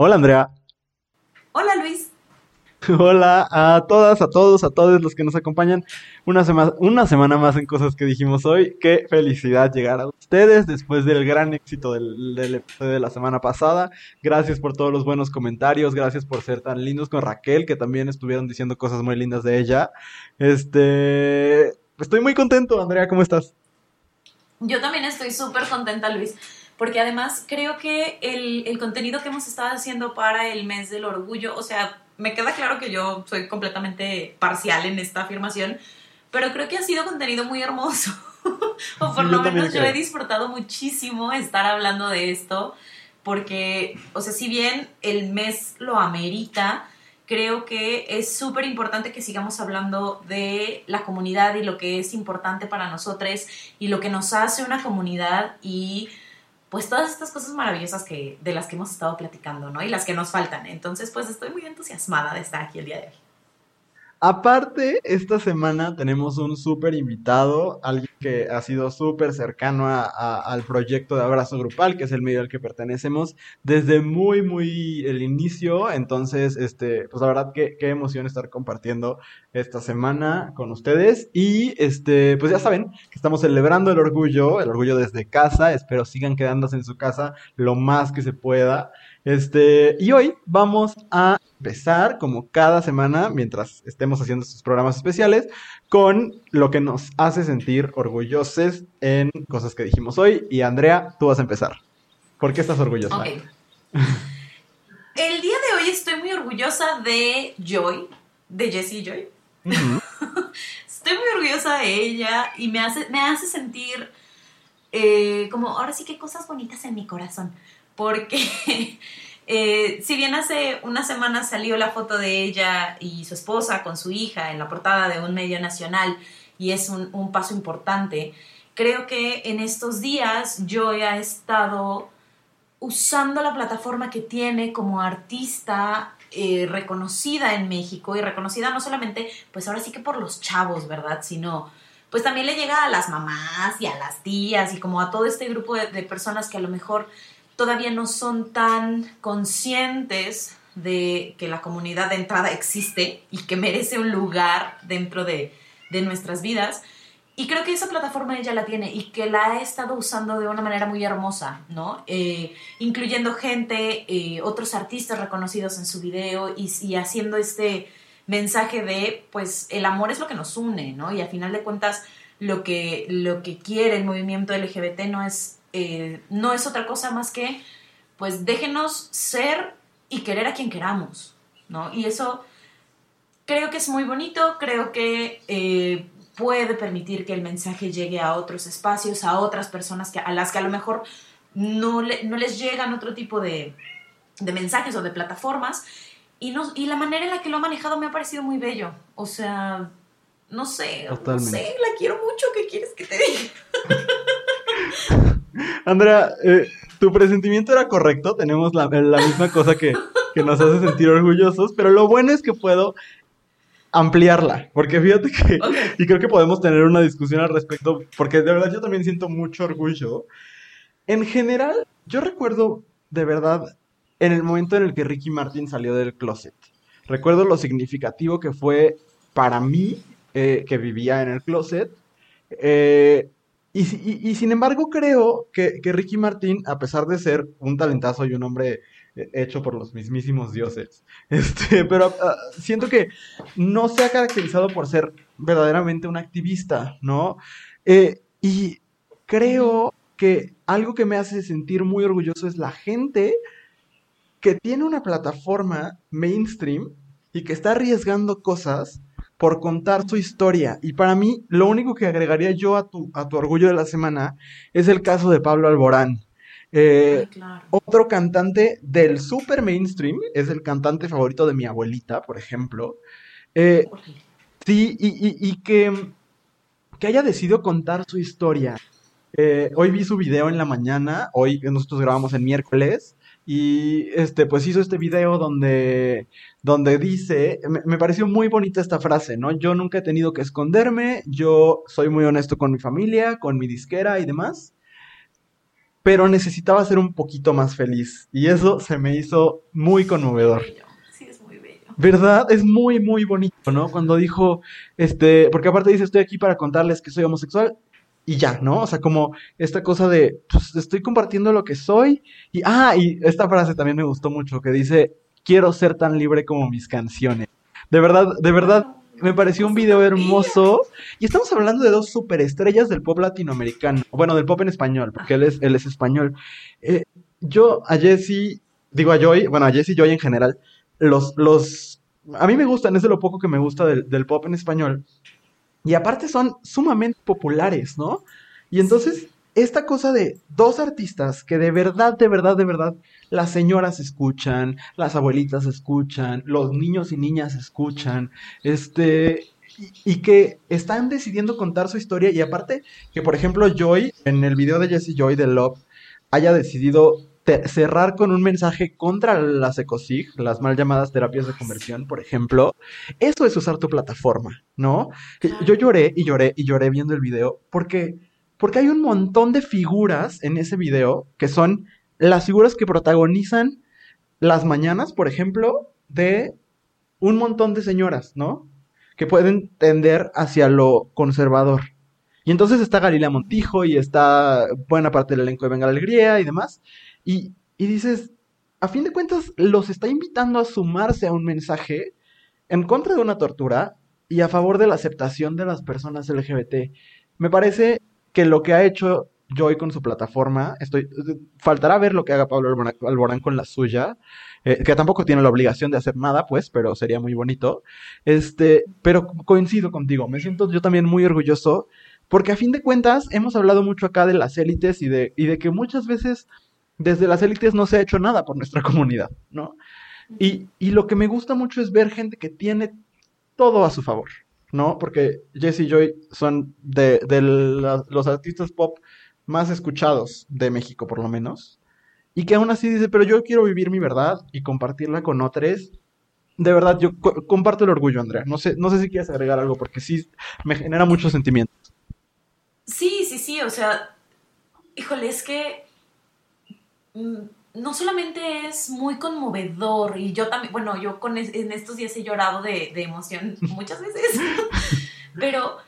Hola Andrea. Hola Luis. Hola a todas, a todos, a todos los que nos acompañan una, semana una semana más en Cosas que dijimos hoy. Qué felicidad llegar a ustedes después del gran éxito del, del episodio de la semana pasada. Gracias por todos los buenos comentarios, gracias por ser tan lindos con Raquel, que también estuvieron diciendo cosas muy lindas de ella. Este, estoy muy contento, Andrea, ¿cómo estás? Yo también estoy súper contenta, Luis porque además creo que el, el, contenido que hemos estado haciendo para el mes del orgullo, o sea, me queda claro que yo soy completamente parcial en esta afirmación, pero creo que ha sido contenido muy hermoso. o por lo menos yo he disfrutado muchísimo estar hablando de esto, porque, o sea, si bien el mes lo amerita, creo que es súper importante que sigamos hablando de la comunidad y lo que es importante para nosotros y lo que nos hace una comunidad y pues todas estas cosas maravillosas que, de las que hemos estado platicando, ¿no? Y las que nos faltan. Entonces, pues estoy muy entusiasmada de estar aquí el día de hoy. Aparte, esta semana tenemos un súper invitado, alguien que ha sido súper cercano a, al proyecto de Abrazo Grupal, que es el medio al que pertenecemos desde muy, muy el inicio. Entonces, este, pues la verdad, qué, qué emoción estar compartiendo esta semana con ustedes. Y, este, pues ya saben que estamos celebrando el orgullo, el orgullo desde casa. Espero sigan quedándose en su casa lo más que se pueda. Este, y hoy vamos a empezar, como cada semana, mientras estemos haciendo estos programas especiales, con lo que nos hace sentir orgullosos en cosas que dijimos hoy. Y Andrea, tú vas a empezar. ¿Por qué estás orgullosa? Okay. El día de hoy estoy muy orgullosa de Joy, de Jessie Joy. Uh -huh. estoy muy orgullosa de ella y me hace, me hace sentir eh, como, ahora sí que cosas bonitas en mi corazón porque eh, si bien hace unas semanas salió la foto de ella y su esposa con su hija en la portada de un medio nacional y es un, un paso importante, creo que en estos días yo he estado usando la plataforma que tiene como artista eh, reconocida en México y reconocida no solamente, pues ahora sí que por los chavos, ¿verdad? Sino pues también le llega a las mamás y a las tías y como a todo este grupo de personas que a lo mejor todavía no son tan conscientes de que la comunidad de entrada existe y que merece un lugar dentro de, de, nuestras vidas. Y creo que esa plataforma ella la tiene y que la ha estado usando de una manera muy hermosa, ¿no? Eh, incluyendo gente, eh, otros artistas reconocidos en su video y, haciendo este mensaje de, pues, el amor es lo que nos une, ¿no? Y al final de cuentas, lo que, lo que quiere el movimiento LGBT no es eh, no es otra cosa más que, pues déjenos ser y querer a quien queramos, ¿no? Y eso creo que es muy bonito, creo que eh, puede permitir que el mensaje llegue a otros espacios, a otras personas que, a las que a lo mejor no, le, no les llegan otro tipo de, de, mensajes o de plataformas. Y, no, y la manera en la que lo ha manejado me ha parecido muy bello. O sea, no sé, Totalmente. no sé, la quiero mucho, ¿qué quieres que te diga? Andrea, eh, tu presentimiento era correcto, tenemos la, la misma cosa que, que, nos hace sentir orgullosos, pero lo bueno es que puedo ampliarla, porque fíjate que, okay. y creo que podemos tener una discusión al respecto, porque de verdad yo también siento mucho orgullo. En general, yo recuerdo de verdad en el momento en el que Ricky Martin salió del closet. Recuerdo lo significativo que fue para mí, eh, que vivía en el closet, eh, y, y, y, sin embargo creo que, Ricky Martin, a pesar de ser un talentazo y un hombre eh, hecho por los mismísimos dioses, este, pero uh, siento que no se ha caracterizado por ser verdaderamente un activista, ¿no? Eh, y creo que algo que me hace sentir muy orgulloso es la gente que tiene una plataforma mainstream y que está arriesgando cosas por contar su historia. Y para mí, lo único que agregaría yo a tu, a tu orgullo de la semana es el caso de Pablo Alborán. Eh, Ay, claro. Otro cantante del super mainstream, es el cantante favorito de mi abuelita, por ejemplo. Eh, sí, y, y, y, que, que haya decidido contar su historia. Eh, hoy vi su video en la mañana, hoy nosotros grabamos el miércoles, y este, pues hizo este video donde, donde dice, me, me, pareció muy bonita esta frase, ¿no? Yo nunca he tenido que esconderme, yo soy muy honesto con mi familia, con mi disquera y demás. pero necesitaba ser un poquito más feliz. Y eso se me hizo muy conmovedor. Sí, es muy bello. ¿Verdad? Es muy, muy bonito, ¿no? Cuando dijo, este, porque aparte dice, estoy aquí para contarles que soy homosexual y ya, ¿no? O sea, como esta cosa de, pues estoy compartiendo lo que soy. Y, ah, y esta frase también me gustó mucho, que dice, quiero ser tan libre como mis canciones. De verdad, de verdad, me pareció un video hermoso. Y estamos hablando de dos superestrellas del pop latinoamericano. Bueno, del pop en español, porque él es, él es español. Eh, yo a Jesse, digo a Joy, bueno, a Jesse y Joy en general, los, los, a mí me gustan, es de lo poco que me gusta del, del pop en español. Y aparte son sumamente populares, ¿no? Y entonces, esta cosa de dos artistas que de verdad, de verdad, de verdad, las señoras escuchan, las abuelitas escuchan, los niños y niñas escuchan, este, y, que están decidiendo contar su historia. Y aparte, que por ejemplo, Joy, en el video de Jesse Joy de Love, haya decidido cerrar con un mensaje contra las ECOSIG, las mal llamadas terapias de conversión, por ejemplo, eso es usar tu plataforma, ¿no? Yo lloré y lloré y lloré viendo el video porque, porque hay un montón de figuras en ese video que son las figuras que protagonizan las mañanas, por ejemplo, de un montón de señoras, ¿no? Que pueden tender hacia lo conservador. Y entonces está Galilea Montijo y está buena parte del elenco de Venga la Alegría y demás. Y, dices, a fin de cuentas, los está invitando a sumarse a un mensaje en contra de una tortura y a favor de la aceptación de las personas LGBT. Me parece que lo que ha hecho Joy con su plataforma, estoy, faltará ver lo que haga Pablo Alborán con la suya, eh, que tampoco tiene la obligación de hacer nada, pues, pero sería muy bonito. Este, pero coincido contigo, me siento yo también muy orgulloso, porque a fin de cuentas hemos hablado mucho acá de las élites y de, y de que muchas veces desde las élites no se ha hecho nada por nuestra comunidad, ¿no? Y, lo que me gusta mucho es ver gente que tiene todo a su favor, ¿no? Porque Jesse y Joy son de, los artistas pop más escuchados de México, por lo menos. Y que aún así dice, pero yo quiero vivir mi verdad y compartirla con otros. De verdad, yo comparto el orgullo, Andrea. No sé, no sé si quieres agregar algo, porque sí me genera muchos sentimientos. Sí, sí, sí, o sea, híjole, es que no solamente es muy conmovedor, y yo también, bueno, yo con en estos días he llorado de, emoción muchas veces, pero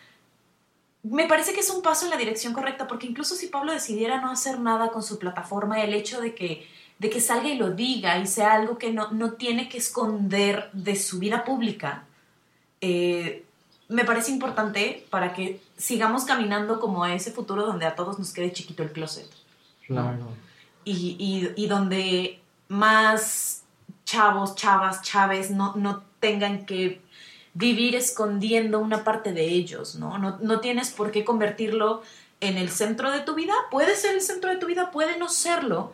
me parece que es un paso en la dirección correcta, porque incluso si Pablo decidiera no hacer nada con su plataforma, el hecho de que, de que salga y lo diga y sea algo que no, no tiene que esconder de su vida pública, eh, me parece importante para que sigamos caminando como a ese futuro donde a todos nos quede chiquito el closet. Claro y, donde más chavos, chavas, chaves no, no tengan que vivir escondiendo una parte de ellos, ¿no? ¿no? No tienes por qué convertirlo en el centro de tu vida. Puede ser el centro de tu vida, puede no serlo,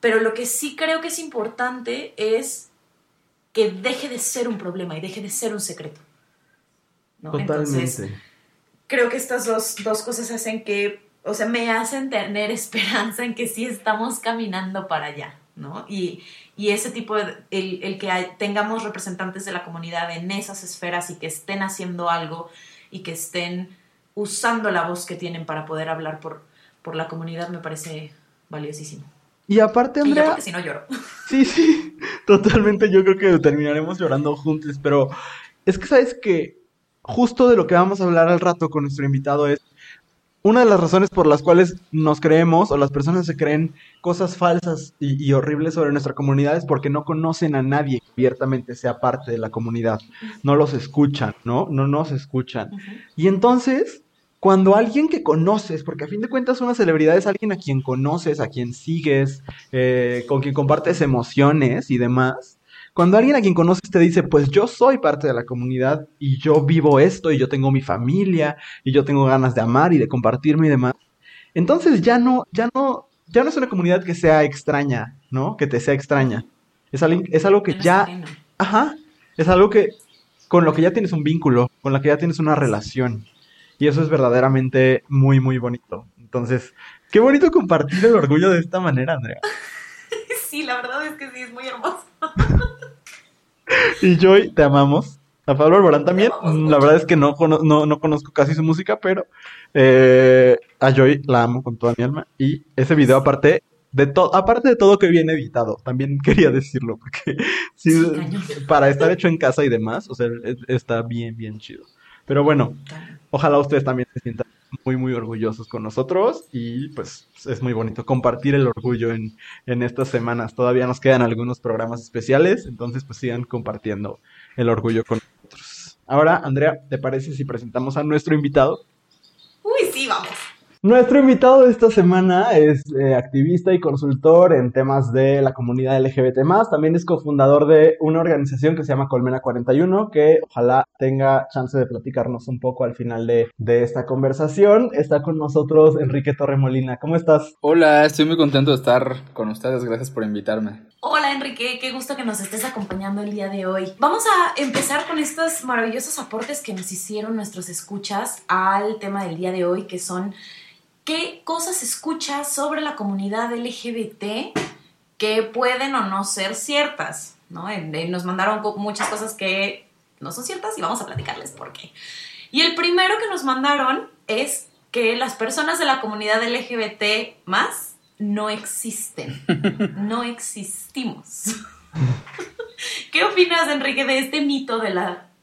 pero lo que sí creo que es importante es que deje de ser un problema y deje de ser un secreto. Totalmente. creo que estas dos, dos cosas hacen que o sea, me hacen tener esperanza en que sí estamos caminando para allá, ¿no? Y, ese tipo de, el, que tengamos representantes de la comunidad en esas esferas y que estén haciendo algo y que estén usando la voz que tienen para poder hablar por, por la comunidad me parece valiosísimo. Y aparte, Andrea... Y porque si no lloro. Sí, sí, totalmente yo creo que terminaremos llorando juntos, pero es que sabes que justo de lo que vamos a hablar al rato con nuestro invitado es una de las razones por las cuales nos creemos o las personas se creen cosas falsas y, horribles sobre nuestra comunidad es porque no conocen a nadie que abiertamente sea parte de la comunidad. No los escuchan, ¿no? No nos escuchan. Y entonces, cuando alguien que conoces, porque a fin de cuentas una celebridad es alguien a quien conoces, a quien sigues, eh, con quien compartes emociones y demás, cuando alguien a quien conoces te dice, pues yo soy parte de la comunidad y yo vivo esto y yo tengo mi familia y yo tengo ganas de amar y de compartirme y demás, entonces ya no, ya no, ya no es una comunidad que sea extraña, ¿no? Que te sea extraña. Es, algo, es algo que ya, ajá, es algo que, con lo que ya tienes un vínculo, con lo que ya tienes una relación. Y eso es verdaderamente muy, muy bonito. Entonces, qué bonito compartir el orgullo de esta manera, Andrea. Sí, la verdad es que sí, es muy hermoso. y Joy, te amamos. A Pablo Alborán también. La verdad es que no, no, no conozco casi su música, pero eh, a Joy la amo con toda mi alma. Y ese video, aparte de todo, aparte de todo que viene editado, también quería decirlo, porque sí, para estar hecho en casa y demás, o sea, está bien, bien chido. Pero bueno, ojalá ustedes también se sientan muy, muy orgullosos con nosotros y pues es muy bonito compartir el orgullo en, en estas semanas. Todavía nos quedan algunos programas especiales, entonces pues sigan compartiendo el orgullo con nosotros. Ahora, Andrea, ¿te parece si presentamos a nuestro invitado? Uy, sí, vamos. Nuestro invitado de esta semana es eh, activista y consultor en temas de la comunidad LGBT+. También es cofundador de una organización que se llama Colmena 41, que ojalá tenga chance de platicarnos un poco al final de, de esta conversación. Está con nosotros Enrique Torremolina. ¿Cómo estás? Hola, estoy muy contento de estar con ustedes. Gracias por invitarme. Hola Enrique, qué gusto que nos estés acompañando el día de hoy. Vamos a empezar con estos maravillosos aportes que nos hicieron nuestros escuchas al tema del día de hoy, que son qué cosas escuchas sobre la comunidad LGBT que pueden o no ser ciertas, ¿no? Nos mandaron muchas cosas que no son ciertas y vamos a platicarles por qué. Y el primero que nos mandaron es que las personas de la comunidad LGBT más no existen. No existimos. ¿Qué opinas, Enrique, de este mito de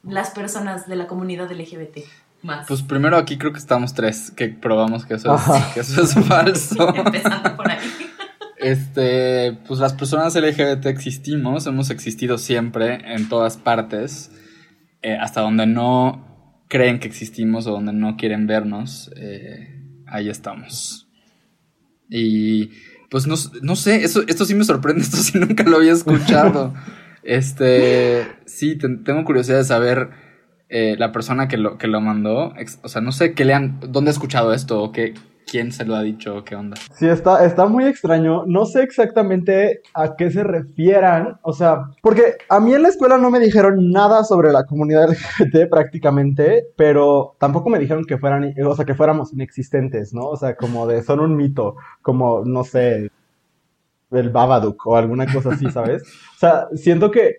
las personas de la comunidad LGBT? Pues primero aquí creo que estamos tres que probamos que eso es, falso. Empezando por ahí. Este, pues las personas LGBT existimos, hemos existido siempre en todas partes, eh, hasta donde no creen que existimos o donde no quieren vernos, eh, ahí estamos. Y pues no, sé, eso, esto sí me sorprende, esto sí nunca lo había escuchado. este, sí, tengo curiosidad de saber eh, la persona que lo, que lo mandó, o sea, no sé qué le han, dónde ha escuchado esto o qué, quién se lo ha dicho o qué onda. Sí, está, está muy extraño. No sé exactamente a qué se refieran. O sea, porque a mí en la escuela no me dijeron nada sobre la comunidad LGBT prácticamente, pero tampoco me dijeron que fueran, o sea, que fuéramos inexistentes, ¿no? O sea, como de son un mito, como, no sé, el Babadook o alguna cosa así, ¿sabes? O sea, siento que,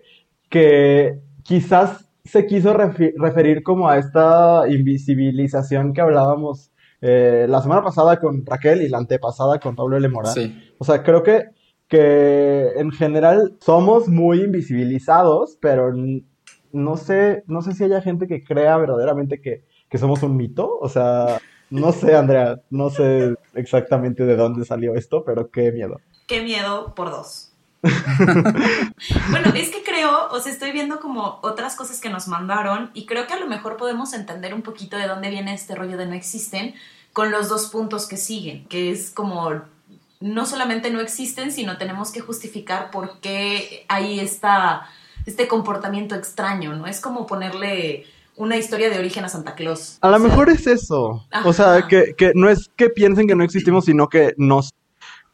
que quizás se quiso referir como a esta invisibilización que hablábamos eh, la semana pasada con Raquel y la antepasada con Pablo L. Morán. O sea, creo que, que en general somos muy invisibilizados, pero no sé, no sé si haya gente que crea verdaderamente que, que somos un mito. O sea, no sé, Andrea, no sé exactamente de dónde salió esto, pero qué miedo. Qué miedo por dos. bueno, es que creo, o sea, estoy viendo como otras cosas que nos mandaron y creo que a lo mejor podemos entender un poquito de dónde viene este rollo de no existen con los dos puntos que siguen, que es como no solamente no existen, sino tenemos que justificar por qué hay esta, este comportamiento extraño, ¿no? Es como ponerle una historia de origen a Santa Claus. A lo mejor es eso. O sea, que, que, no es que piensen que no existimos, sino que nos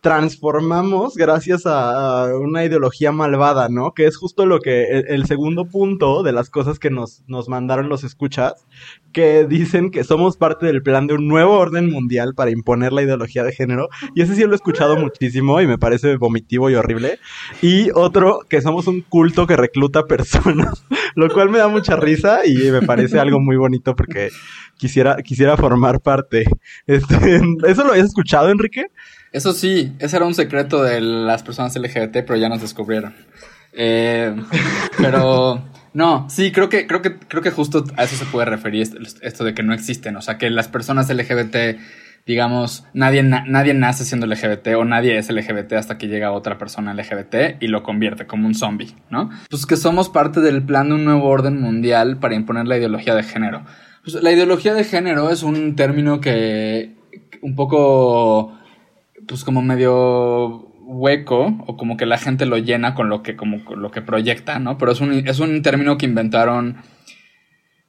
transformamos gracias a, una ideología malvada, ¿no? Que es justo lo que el, segundo punto de las cosas que nos, nos mandaron los escuchas, que dicen que somos parte del plan de un nuevo orden mundial para imponer la ideología de género. Y ese sí lo he escuchado muchísimo y me parece vomitivo y horrible. Y otro, que somos un culto que recluta personas, lo cual me da mucha risa y me parece algo muy bonito porque quisiera, quisiera formar parte. Este, ¿Eso lo habías escuchado, Enrique? Eso sí, ese era un secreto de las personas LGBT, pero ya nos descubrieron. Eh, pero no, sí, creo que, creo que, creo que justo a eso se puede referir esto, de que no existen. O sea, que las personas LGBT, digamos, nadie, nadie nace siendo LGBT o nadie es LGBT hasta que llega otra persona LGBT y lo convierte como un zombie, ¿no? Pues que somos parte del plan de un nuevo orden mundial para imponer la ideología de género. Pues la ideología de género es un término que un poco pues como medio hueco o como que la gente lo llena con lo que como lo que proyecta, ¿no? Pero es un, es un término que inventaron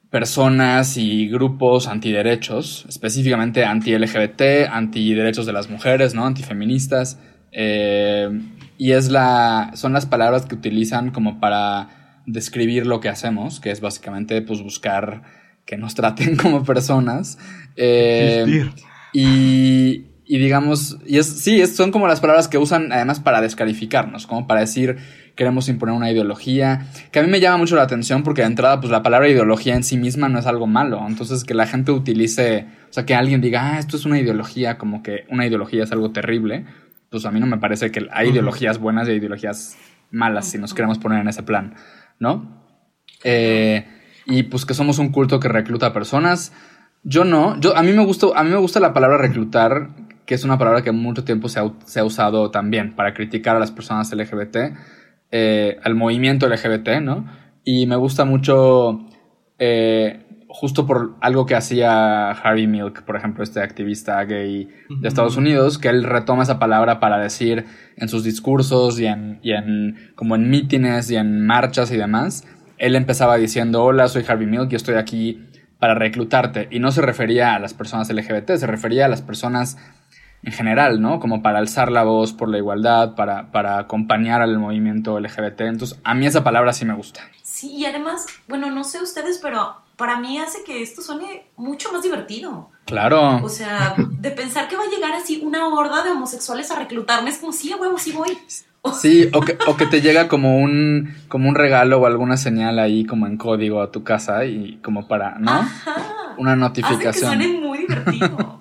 personas y grupos antiderechos, específicamente anti-LGBT, antiderechos de las mujeres, ¿no? Antifeministas. Eh, y es la, son las palabras que utilizan como para describir lo que hacemos, que es básicamente pues buscar que nos traten como personas. Eh, y y digamos, y es, sí, son como las palabras que usan además para descalificarnos, como para decir queremos imponer una ideología, que a mí me llama mucho la atención porque de entrada, pues la palabra ideología en sí misma no es algo malo, entonces que la gente utilice, o sea, que alguien diga, ah, esto es una ideología, como que una ideología es algo terrible, pues a mí no me parece que hay ideologías buenas y ideologías malas si nos queremos poner en ese plan, ¿no? Eh, y pues que somos un culto que recluta personas. Yo no, yo a mí me gusta, a mí me gusta la palabra reclutar, que es una palabra que mucho tiempo se ha, se ha usado también para criticar a las personas LGBT eh, al movimiento LGBT, ¿no? Y me gusta mucho, eh, justo por algo que hacía Harry Milk, por ejemplo, este activista gay de Estados Unidos, que él retoma esa palabra para decir en sus discursos y en, y en como en mítines y en marchas y demás, él empezaba diciendo, hola, soy Harvey Milk y estoy aquí para reclutarte. Y no se refería a las personas LGBT, se refería a las personas en general, ¿no? Como para alzar la voz por la igualdad, para, para acompañar al movimiento LGBT. Entonces, a mí esa palabra sí me gusta. Sí, y además, bueno, no sé ustedes, pero para mí hace que esto suene mucho más divertido. Claro. O sea, de pensar que va a llegar así una horda de homosexuales a reclutarme, es como, sí, a huevo, sí voy. Sí, o que, o que te llega como un, como un regalo o alguna señal ahí como en código a tu casa y como para, ¿no? Ajá. Una notificación. Hace que suene muy divertido.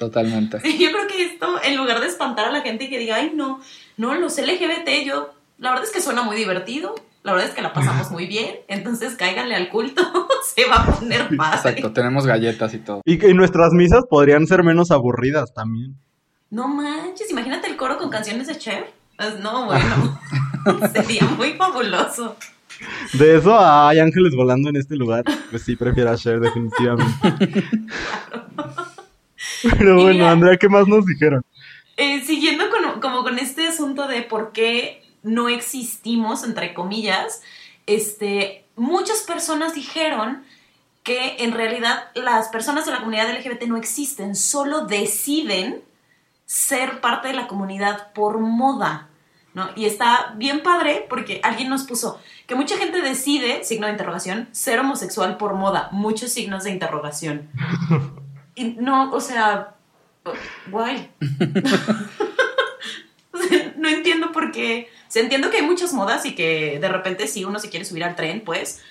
Totalmente. Sí, yo creo que esto, en lugar de espantar a la gente y que diga, ay, no, no, los LGBT, yo, la verdad es que suena muy divertido, la verdad es que la pasamos muy bien, entonces cáiganle al culto, se va a poner padre. Exacto, tenemos galletas y todo. Y que nuestras misas podrían ser menos aburridas también. No manches, imagínate el coro con canciones de Cher. Pues no, bueno, sería muy fabuloso. De eso hay ángeles volando en este lugar, pues sí, prefiero a Cher definitivamente. Pero bueno, mira- Andrea, ¿qué más nos dijeron? Eh, siguiendo con, como con este asunto de por qué no existimos, entre comillas, este, muchas personas dijeron que en realidad las personas de la comunidad LGBT no existen, solo deciden ser parte de la comunidad por moda. ¿no? Y está bien padre porque alguien nos puso que mucha gente decide, signo de interrogación, ser homosexual por moda. Muchos signos de interrogación. Y no, o sea, guay. No entiendo por qué. O sea, entiendo que hay muchas modas y que de repente sí uno se quiere subir al tren, pues.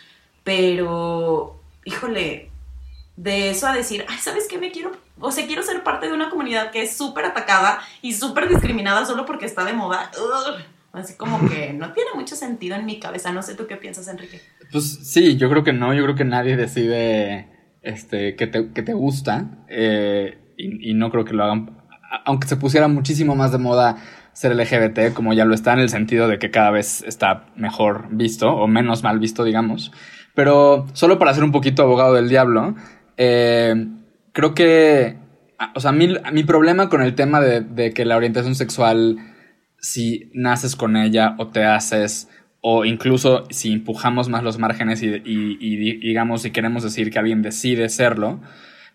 Pero, híjole, de eso a decir, ay, ¿sabes qué? Me quiero, o sea, quiero ser parte de una comunidad que es súper atacada y súper discriminada solo porque está de moda. Ugh. Así como que no tiene mucho sentido en mi cabeza. No sé tú qué piensas, Enrique. Pues sí, yo creo que no, yo creo que nadie decide este, que, te, que te gusta eh, y, y no creo que lo hagan, aunque se pusiera muchísimo más de moda ser LGBT, como ya lo está en el sentido de que cada vez está mejor visto o menos mal visto, digamos. Pero solo para ser un poquito abogado del diablo, eh, creo que, o sea, mi, mi problema con el tema de, de que la orientación sexual si naces con ella o te haces, o incluso si empujamos más los márgenes y, y- y di- digamos si queremos decir que alguien decide serlo,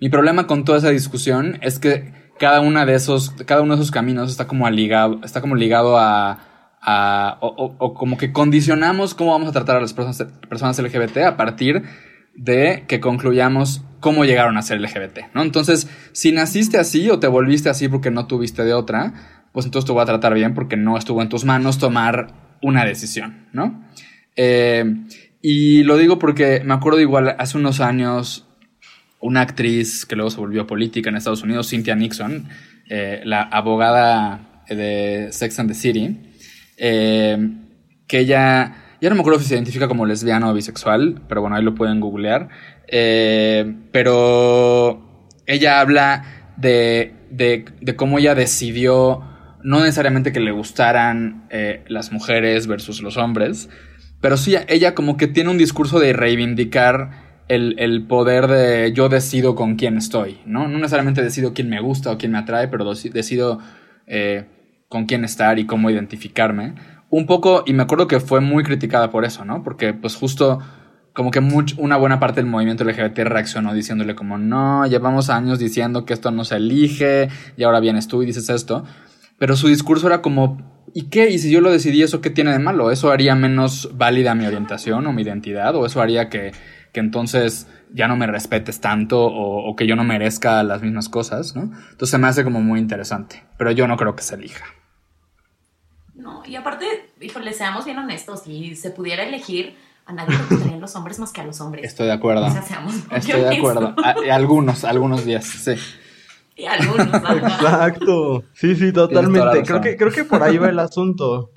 mi problema con toda esa discusión es que cada una de esos, cada uno de esos caminos está como ligado, está como ligado a, o como que condicionamos cómo vamos a tratar a las personas, personas LGBT a partir de que concluyamos cómo llegaron a ser LGBT, ¿no? Entonces, si naciste así o te volviste así porque no tuviste de otra, pues entonces te voy a tratar bien porque no estuvo en tus manos tomar una decisión, ¿no? Eh, y lo digo porque me acuerdo igual hace unos años una actriz que luego se volvió política en Estados Unidos, Cynthia Nixon, eh, la abogada de Sex and the City, eh, que ella, ya no me acuerdo si se identifica como lesbiana o bisexual, pero bueno, ahí lo pueden googlear, pero ella habla de, de cómo ella decidió no necesariamente que le gustaran eh, las mujeres versus los hombres, pero sí, ella como que tiene un discurso de reivindicar el, el poder de yo decido con quién estoy, ¿no? No necesariamente decido quién me gusta o quién me atrae, pero decido eh, con quién estar y cómo identificarme. Un poco, y me acuerdo que fue muy criticada por eso, ¿no? Porque pues justo como que much- una buena parte del movimiento LGBT reaccionó diciéndole como, no, llevamos años diciendo que esto no se elige y ahora vienes tú y dices esto. Pero su discurso era como, ¿y qué? ¿Y si yo lo decidí, eso qué tiene de malo? ¿Eso haría menos válida mi orientación o mi identidad? ¿O eso haría que, que entonces ya no me respetes tanto o, que yo no merezca las mismas cosas, ¿no? Entonces me hace como muy interesante, pero yo no creo que se elija. No, y aparte, híjole, seamos bien honestos, si se pudiera elegir, a nadie le gustarían los hombres más que a los hombres. Estoy de acuerdo. Estoy de acuerdo. algunos, algunos días, sí. Y algunos, Exacto. Sí, sí, totalmente. Creo que, creo que por ahí va el asunto.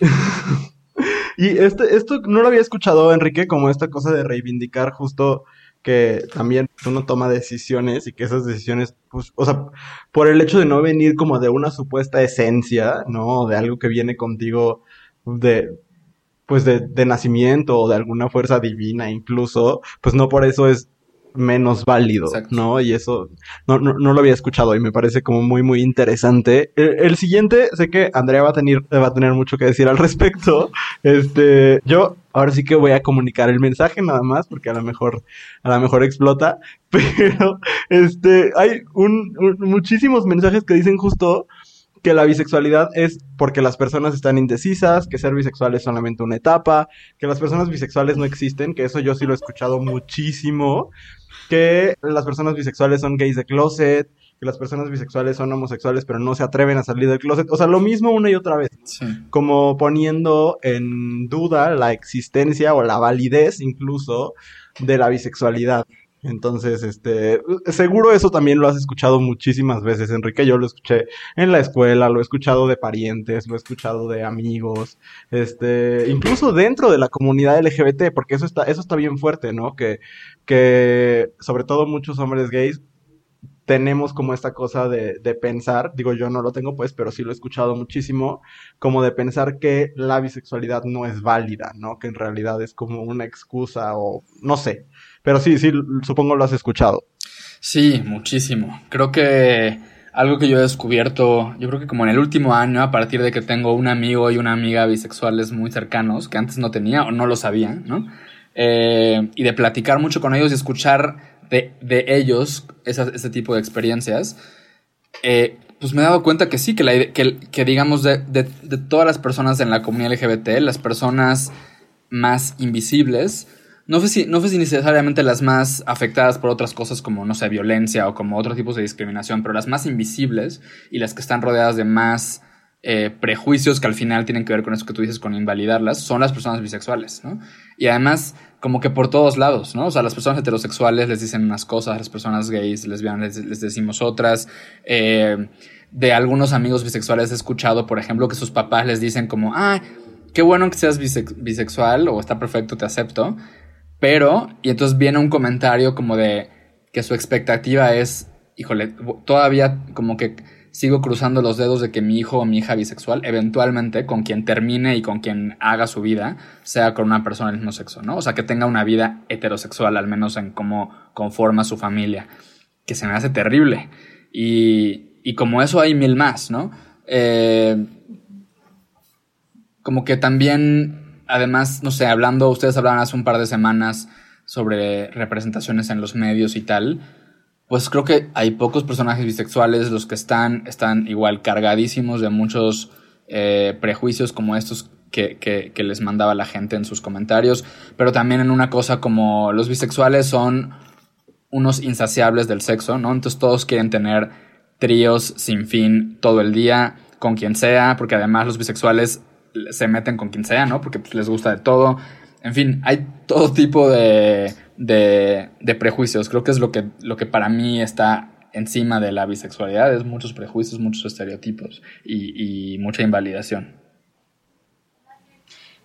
y este, esto no lo había escuchado, Enrique, como esta cosa de reivindicar justo que también uno toma decisiones y que esas decisiones, pues, o sea, por el hecho de no venir como de una supuesta esencia, ¿no? De algo que viene contigo de, pues, de, de nacimiento o de alguna fuerza divina incluso, pues no por eso es menos válido, ¿no? Y eso no, no, no, lo había escuchado y me parece como muy, muy interesante. El, siguiente, sé que Andrea va a, tener, va a tener mucho que decir al respecto. Este, yo ahora sí que voy a comunicar el mensaje nada más, porque a lo mejor, a lo mejor explota, pero este, hay un, muchísimos mensajes que dicen justo que la bisexualidad es porque las personas están indecisas, que ser bisexual es solamente una etapa, que las personas bisexuales no existen, que eso yo sí lo he escuchado muchísimo, que las personas bisexuales son gays de closet, que las personas bisexuales son homosexuales pero no se atreven a salir del closet. O sea, lo mismo una y otra vez. Como poniendo en duda la existencia o la validez incluso de la bisexualidad. Entonces, este, seguro eso también lo has escuchado muchísimas veces, Enrique. Yo lo escuché en la escuela, lo he escuchado de parientes, lo he escuchado de amigos, este, incluso dentro de la comunidad LGBT, porque eso está, eso está bien fuerte, ¿no? Que, que sobre todo muchos hombres gays tenemos como esta cosa de, de, pensar, digo yo no lo tengo pues, pero sí lo he escuchado muchísimo, como de pensar que la bisexualidad no es válida, ¿no? Que en realidad es como una excusa o no sé. Pero sí, sí, supongo lo has escuchado. Sí, muchísimo. Creo que algo que yo he descubierto, yo creo que como en el último año, a partir de que tengo un amigo y una amiga bisexuales muy cercanos, que antes no tenía o no lo sabía, ¿no? Eh, y de platicar mucho con ellos y escuchar de, de ellos ese tipo de experiencias, eh, pues me he dado cuenta que sí, que, la, que, digamos de, de, todas las personas en la comunidad LGBT, las personas más invisibles, no sé, si, no si necesariamente las más afectadas por otras cosas como, no sé, violencia o como otros tipos de discriminación, pero las más invisibles y las que están rodeadas de más eh, prejuicios que al final tienen que ver con eso que tú dices, con invalidarlas, son las personas bisexuales, ¿no? Y además, como que por todos lados, ¿no? O sea, las personas heterosexuales les dicen unas cosas, las personas gays, lesbianas les, decimos otras. Eh, de algunos amigos bisexuales he escuchado, por ejemplo, que sus papás les dicen como, ah, qué bueno que seas bisexual o está perfecto, te acepto. Pero, y entonces viene un comentario como de que su expectativa es, híjole, todavía como que sigo cruzando los dedos de que mi hijo o mi hija bisexual, eventualmente, con quien termine y con quien haga su vida, sea con una persona del mismo sexo, ¿no? O sea, que tenga una vida heterosexual, al menos en cómo conforma su familia, que se me hace terrible. Y, y como eso hay mil más, ¿no? Eh, como que también, además, no sé, hablando, ustedes hablaban hace un par de semanas sobre representaciones en los medios y tal pues creo que hay pocos personajes bisexuales, los que están, están igual cargadísimos de muchos eh, prejuicios como estos que, que, les mandaba la gente en sus comentarios, pero también en una cosa como los bisexuales son unos insaciables del sexo, ¿no? Entonces todos quieren tener tríos sin fin todo el día, con quien sea, porque además los bisexuales se meten con quien sea, ¿no? Porque pues, les gusta de todo. En fin, hay todo tipo de de, de, prejuicios. Creo que es lo que, lo que para mí está encima de la bisexualidad, es muchos prejuicios, muchos estereotipos y, y mucha invalidación.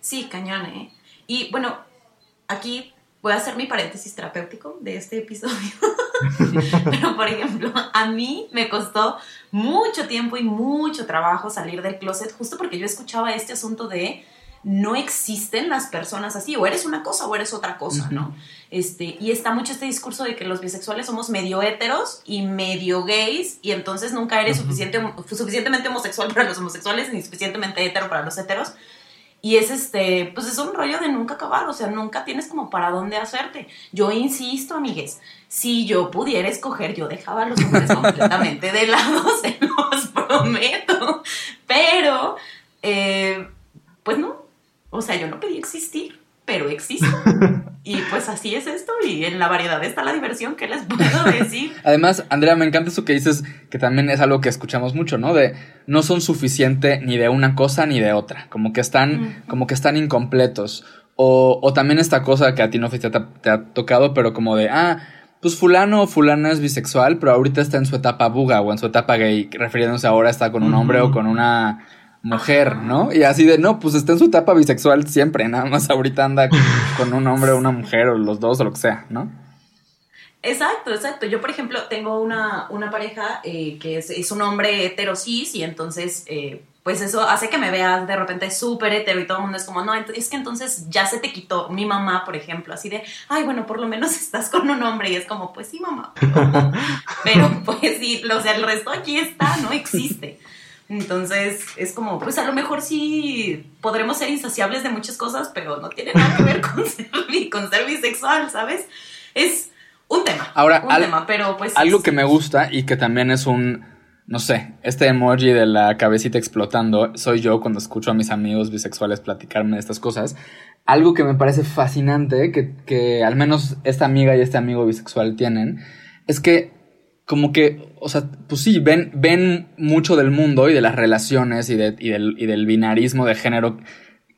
Sí, cañón, ¿eh? Y bueno, aquí voy a hacer mi paréntesis terapéutico de este episodio. Pero, por ejemplo, a mí me costó mucho tiempo y mucho trabajo salir del closet justo porque yo escuchaba este asunto de no existen las personas así, o eres una cosa o eres otra cosa, ¿no? Este, y está mucho este discurso de que los bisexuales somos medio heteros y medio gays, y entonces nunca eres suficiente, suficientemente homosexual para los homosexuales ni suficientemente hetero para los heteros. Y es este, pues es un rollo de nunca acabar, o sea, nunca tienes como para dónde hacerte. Yo insisto, amigues, si yo pudiera escoger, yo dejaba a los hombres completamente de lado, se los prometo. Pero, eh, pues no, o sea, yo no pedí existir. Pero existe. y pues así es esto, y en la variedad está la diversión, ¿qué les puedo decir? Además, Andrea, me encanta eso que dices, que también es algo que escuchamos mucho, ¿no? De no son suficiente ni de una cosa ni de otra, como que están, como que están incompletos. O, o también esta cosa que a ti no te, te ha tocado, pero como de, ah, pues fulano o fulana es bisexual, pero ahorita está en su etapa buga o en su etapa gay, refiriéndose ahora está con un hombre o con una mujer, ¿no? Y así de, no, pues está en su etapa bisexual siempre, nada más ahorita anda con un hombre o una mujer o los dos o lo que sea, ¿no? Exacto, exacto. Yo, por ejemplo, tengo una, una pareja eh, que es, es, un hombre heterosis y entonces, eh, pues eso hace que me veas de repente súper hetero y todo el mundo es como, no, es que entonces ya se te quitó mi mamá, por ejemplo, así de, ay, bueno, por lo menos estás con un hombre y es como, pues sí, mamá. Pero, pues sí, o sea, el resto aquí está, no existe. Entonces es como, pues a lo mejor sí podremos ser insaciables de muchas cosas, pero no tiene nada que ver con ser, con ser bisexual, ¿sabes? Es un tema. Ahora, un tema, pero pues... Algo que me gusta y que también es un, no sé, este emoji de la cabecita explotando, soy yo cuando escucho a mis amigos bisexuales platicarme de estas cosas. Algo que me parece fascinante, que, que al menos esta amiga y este amigo bisexual tienen, es que como que, o sea, pues sí, ven, ven mucho del mundo y de las relaciones y, de, y, del, y del, binarismo de género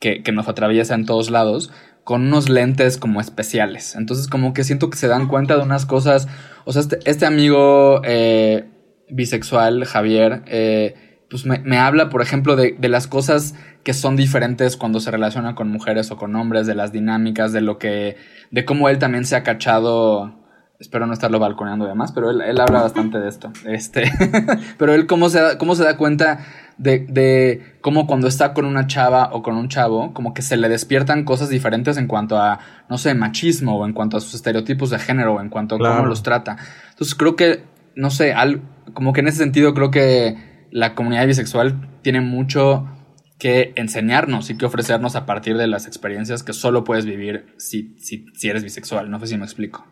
que, que, nos atraviesa en todos lados con unos lentes como especiales. Entonces como que siento que se dan cuenta de unas cosas, o sea, este, este amigo eh, bisexual, Javier, eh, pues me, me, habla, por ejemplo, de, de las cosas que son diferentes cuando se relaciona con mujeres o con hombres, de las dinámicas, de lo que, de cómo él también se ha cachado espero no estarlo balconeando de más, pero él, él habla bastante de esto. Este, pero él cómo se da, cómo se da cuenta de, de cómo cuando está con una chava o con un chavo, como que se le despiertan cosas diferentes en cuanto a, no sé, machismo o en cuanto a sus estereotipos de género o en cuanto a cómo los trata. Entonces creo que, no sé, al, como que en ese sentido creo que la comunidad bisexual tiene mucho que enseñarnos y que ofrecernos a partir de las experiencias que solo puedes vivir si, si, si eres bisexual. No sé si me explico.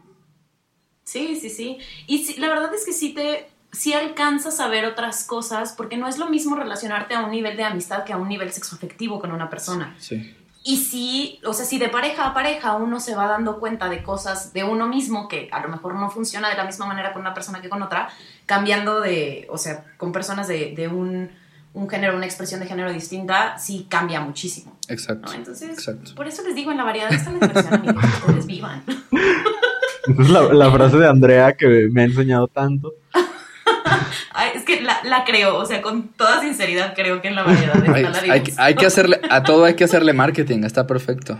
Sí, sí, sí. Y la verdad es que sí te, sí alcanzas a ver otras cosas, porque no es lo mismo relacionarte a un nivel de amistad que a un nivel sexoafectivo con una persona. Sí. Y sí, o sea, si de pareja a pareja uno se va dando cuenta de cosas de uno mismo que a lo mejor no funciona de la misma manera con una persona que con otra, cambiando de, o sea, con personas de, de un, un, género, una expresión de género distinta, sí cambia muchísimo. Exacto. ¿no? Entonces, Exacto. por eso les digo, en la variedad está la diversión, amigos, ustedes vivan. Es la, la, frase de Andrea que me ha enseñado tanto. Ay, es que la, la, creo, o sea, con toda sinceridad creo que en la variedad está hay, la hay, hay, que hacerle, a todo hay que hacerle marketing, está perfecto.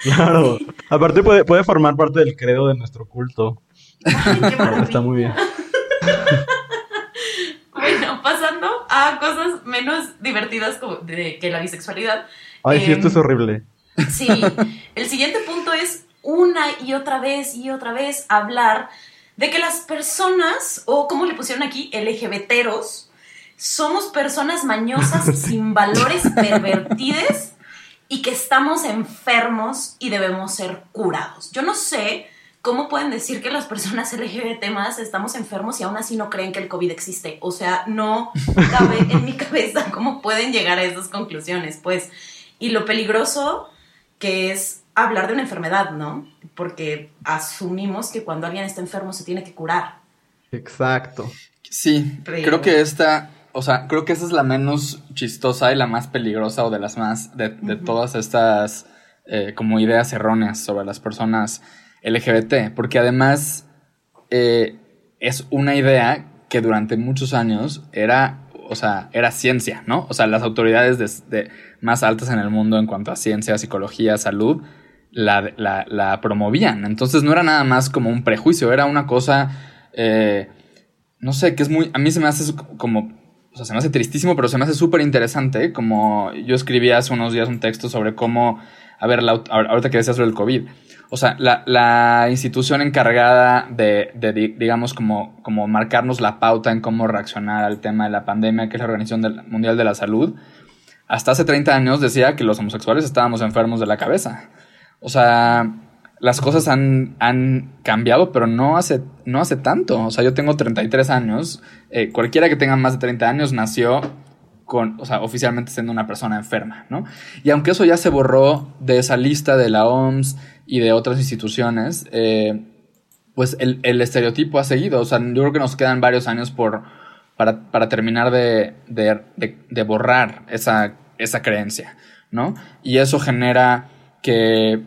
Claro, aparte puede, puede formar parte del credo de nuestro culto. Ay, qué está muy bien. bueno, pasando a cosas menos divertidas como de, que la bisexualidad. Ay, eh, sí, esto es horrible. Sí, el siguiente punto es una y otra vez y otra vez hablar de que las personas, o como le pusieron aquí, LGBTeros, somos personas mañosas, sin valores pervertides y que estamos enfermos y debemos ser curados. Yo no sé cómo pueden decir que las personas LGBT más estamos enfermos y aún así no creen que el COVID existe. O sea, no cabe en mi cabeza cómo pueden llegar a esas conclusiones, pues. Y lo peligroso que es hablar de una enfermedad, ¿no? Porque asumimos que cuando alguien está enfermo se tiene que curar. Exacto. Sí, Pero- creo que esta, o sea, creo que esa es la menos chistosa y la más peligrosa o de las más, de, de todas estas eh, como ideas erróneas sobre las personas LGBT, porque además eh, es una idea que durante muchos años era, o sea, era ciencia, ¿no? O sea, las autoridades de, de más altas en el mundo en cuanto a ciencia, psicología, salud, la, la, la, promovían. Entonces no era nada más como un prejuicio, era una cosa, eh, no sé, que es muy, a mí se me hace como, o sea, se me hace tristísimo, pero se me hace súper interesante, como yo escribí hace unos días un texto sobre cómo, a ver, la, ahorita que decías sobre el COVID, o sea, la, la institución encargada de, de, digamos, como, como marcarnos la pauta en cómo reaccionar al tema de la pandemia, que es la Organización Mundial de la Salud, hasta hace 30 años decía que los homosexuales estábamos enfermos de la cabeza. O sea, las cosas han, han cambiado, pero no hace, no hace tanto. O sea, yo tengo 33 años. Eh, cualquiera que tenga más de 30 años nació con, o sea, oficialmente siendo una persona enferma, ¿no? Y aunque eso ya se borró de esa lista de la OMS y de otras instituciones, eh, pues el, estereotipo ha seguido. O sea, yo creo que nos quedan varios años por, para, terminar de, de, borrar esa, esa creencia, ¿no? Y eso genera que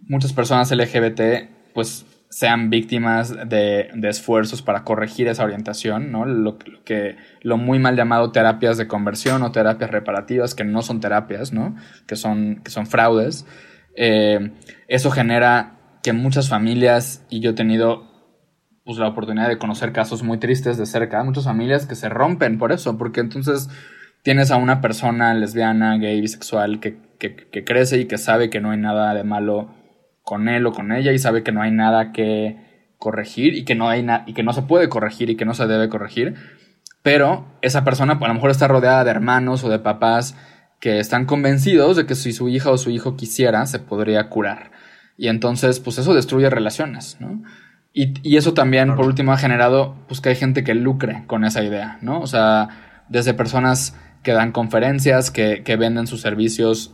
muchas personas LGBT, pues sean víctimas de, esfuerzos para corregir esa orientación, ¿no? Lo, que, lo muy mal llamado terapias de conversión o terapias reparativas, que no son terapias, ¿no? Que son, que son fraudes. Eh, eso genera que muchas familias, y yo he tenido pues, la oportunidad de conocer casos muy tristes de cerca, muchas familias que se rompen por eso, porque entonces tienes a una persona lesbiana, gay, bisexual, que, que crece y que sabe que no hay nada de malo con él o con ella y sabe que no hay nada que corregir y que no hay y que no se puede corregir y que no se debe corregir. Pero esa persona a lo mejor está rodeada de hermanos o de papás que están convencidos de que si su hija o su hijo quisiera, se podría curar. Y entonces, pues eso destruye relaciones, ¿no? Y, eso también, por último, ha generado, pues que hay gente que lucre con esa idea, ¿no? O sea, desde personas que dan conferencias, que, que venden sus servicios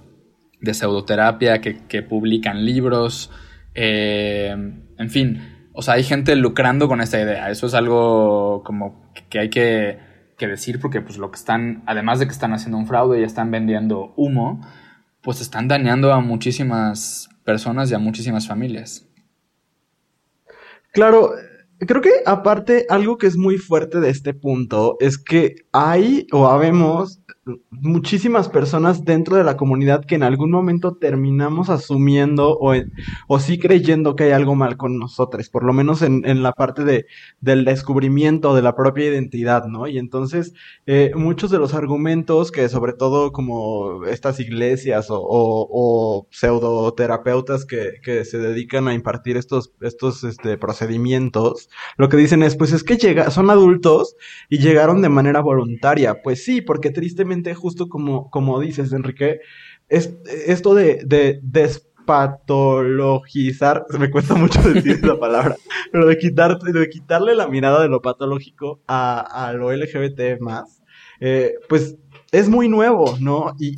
de pseudoterapia, que, publican libros, eh, en fin, o sea, hay gente lucrando con esta idea. Eso es algo como que hay que, decir porque pues lo que están, además de que están haciendo un fraude y están vendiendo humo, pues están dañando a muchísimas personas y a muchísimas familias. Claro, creo que aparte algo que es muy fuerte de este punto es que hay o habemos muchísimas personas dentro de la comunidad que en algún momento terminamos asumiendo o, o sí creyendo que hay algo mal con nosotros, por lo menos en, en la parte de, del descubrimiento de la propia identidad, ¿no? Y entonces eh, muchos de los argumentos que sobre todo como estas iglesias o, o, o pseudoterapeutas que, que, se dedican a impartir estos, estos este, procedimientos, lo que dicen es, pues es que llega, son adultos y llegaron de manera voluntaria. Pues sí, porque tristemente justo como, como dices, Enrique, es, esto de, de despatologizar, me cuesta mucho decir esa palabra, pero de, quitar, de quitarle la mirada de lo patológico a, a lo LGBT más, eh, pues es muy nuevo, ¿no? Y,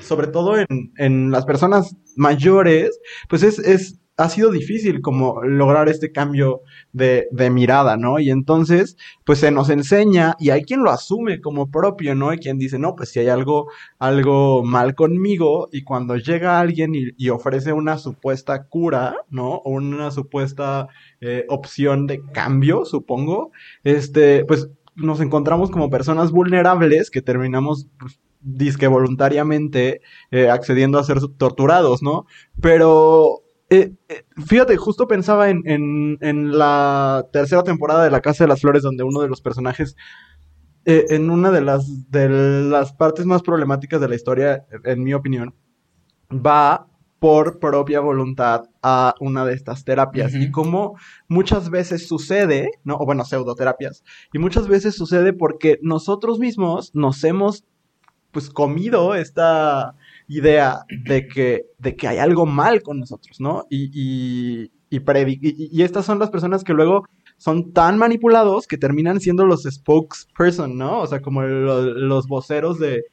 sobre todo en, en, las personas mayores, pues es, es ha sido difícil como lograr este cambio de, de, mirada, ¿no? Y entonces, pues se nos enseña y hay quien lo asume como propio, ¿no? Hay quien dice, no, pues si hay algo, algo mal conmigo y cuando llega alguien y, ofrece una supuesta cura, ¿no? O una supuesta eh, opción de cambio, supongo, este, pues nos encontramos como personas vulnerables que terminamos pues, disque voluntariamente eh, accediendo a ser torturados, ¿no? Pero eh, eh, fíjate, justo pensaba en, en, la tercera temporada de La Casa de las Flores, donde uno de los personajes, eh, en una de las, de las partes más problemáticas de la historia, en mi opinión, va por propia voluntad a una de estas terapias. Y como muchas veces sucede, ¿no? O bueno, pseudoterapias. Y muchas veces sucede porque nosotros mismos nos hemos, pues, comido esta idea de que, de que hay algo mal con nosotros, ¿no? Y, y, y, estas son las personas que luego son tan manipulados que terminan siendo los spokesperson, ¿no? O sea, como los voceros de,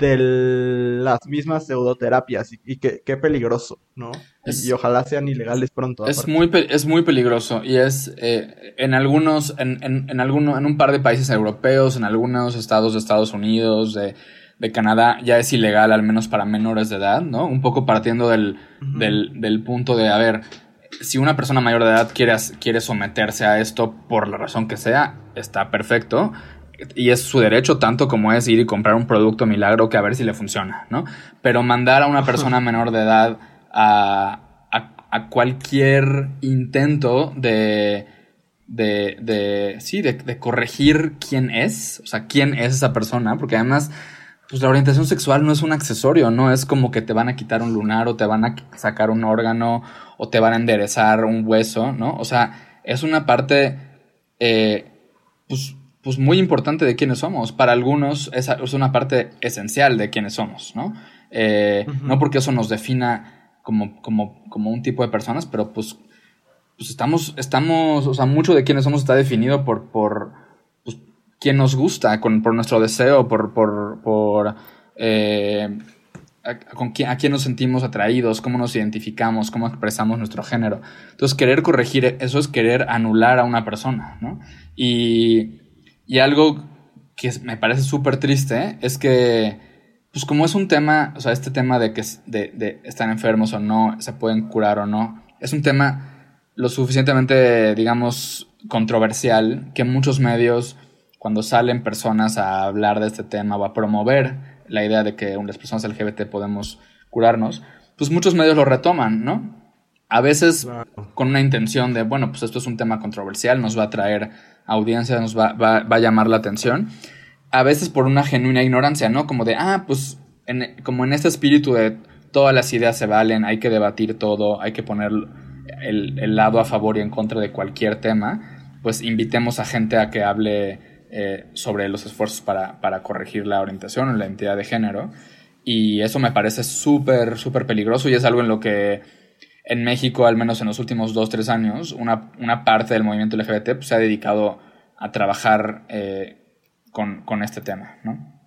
de las mismas pseudoterapias y, qué, peligroso, ¿no? y ojalá sean ilegales pronto. Es muy, es muy peligroso y es eh, en algunos, en, en, en, alguno, en un par de países europeos, en algunos estados de Estados Unidos, de de Canadá ya es ilegal, al menos para menores de edad, ¿no? Un poco partiendo del, del, punto de, a ver, si una persona mayor de edad quiere, quiere someterse a esto por la razón que sea, está perfecto. Y es su derecho tanto como es ir y comprar un producto milagro que a ver si le funciona, ¿no? Pero mandar a una persona menor de edad a, a, cualquier intento de, de, de sí, de, de, corregir quién es, o sea, quién es esa persona, porque además pues la orientación sexual no es un accesorio, no es como que te van a quitar un lunar o te van a sacar un órgano o te van a enderezar un hueso, ¿no? O sea, es una parte, eh, pues, pues, muy importante de quiénes somos. Para algunos es, es una parte esencial de quiénes somos, ¿no? Eh, no porque eso nos defina como, como, como un tipo de personas, pero pues, pues estamos, estamos, o sea, mucho de quiénes somos está definido por, por quién nos gusta, con, por nuestro deseo, por, por, por eh, a, con a quién nos sentimos atraídos, cómo nos identificamos, cómo expresamos nuestro género. Entonces, querer corregir eso es querer anular a una persona, ¿no? Y, y algo que me parece súper triste es que, pues como es un tema, o sea, este tema de que de, de están enfermos o no, se pueden curar o no, es un tema lo suficientemente, digamos, controversial que muchos medios, cuando salen personas a hablar de este tema o a promover la idea de que las personas LGBT podemos curarnos, pues muchos medios lo retoman, ¿no? A veces con una intención de, bueno, pues esto es un tema controversial, nos va a traer audiencia, nos va, va, va a llamar la atención. A veces por una genuina ignorancia, ¿no? Como de, ah, pues en, como en este espíritu de todas las ideas se valen, hay que debatir todo, hay que poner el, el lado a favor y en contra de cualquier tema, pues invitemos a gente a que hable eh, sobre los esfuerzos para, para, corregir la orientación o la identidad de género. Y eso me parece súper, súper peligroso y es algo en lo que en México, al menos en los últimos dos, tres años, una, una parte del movimiento LGBT pues, se ha dedicado a trabajar eh, con, con, este tema, ¿no?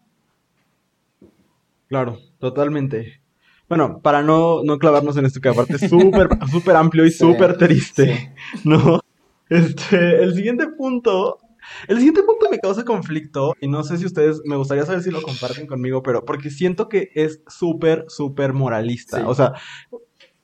Claro, totalmente. Bueno, para no, no clavarnos en esto que aparte es súper, súper amplio y sí, súper triste, sí. ¿no? Este, el siguiente punto el siguiente punto me causa conflicto y no sé si ustedes, me gustaría saber si lo comparten conmigo, pero porque siento que es súper, súper moralista. Sí. O sea,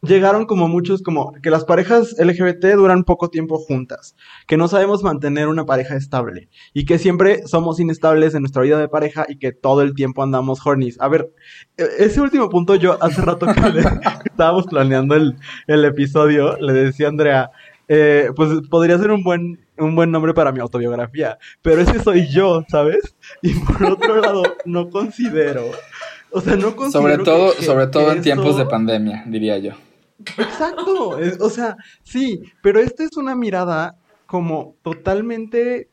llegaron como muchos, como que las parejas LGBT duran poco tiempo juntas, que no sabemos mantener una pareja estable y que siempre somos inestables en nuestra vida de pareja y que todo el tiempo andamos hornies. A ver, e, ese último punto yo hace rato que, le, estábamos planeando el, el, episodio, le decía a Andrea, eh, pues podría ser un buen un buen nombre para mi autobiografía, pero ese soy yo, ¿sabes? Y por otro lado, no considero, o sea, no considero sobre todo, que, sobre todo en tiempos de pandemia, diría yo. Exacto, es, o sea, sí, pero esta es una mirada como totalmente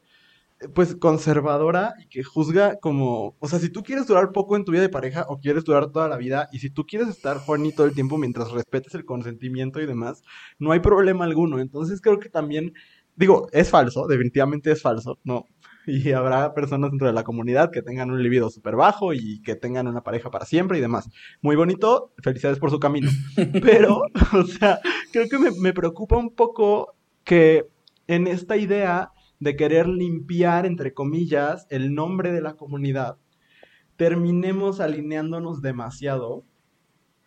pues conservadora y que juzga como, o sea, si tú quieres durar poco en tu vida de pareja o quieres durar toda la vida y si tú quieres estar horny todo el tiempo mientras respetes el consentimiento y demás, no hay problema alguno. Entonces creo que también Digo, es falso, definitivamente es falso, ¿no? Y habrá personas dentro de la comunidad que tengan un libido súper bajo y que tengan una pareja para siempre y demás. Muy bonito, felicidades por su camino. Pero, o sea, creo que me, me preocupa un poco que en esta idea de querer limpiar, entre comillas, el nombre de la comunidad, terminemos alineándonos demasiado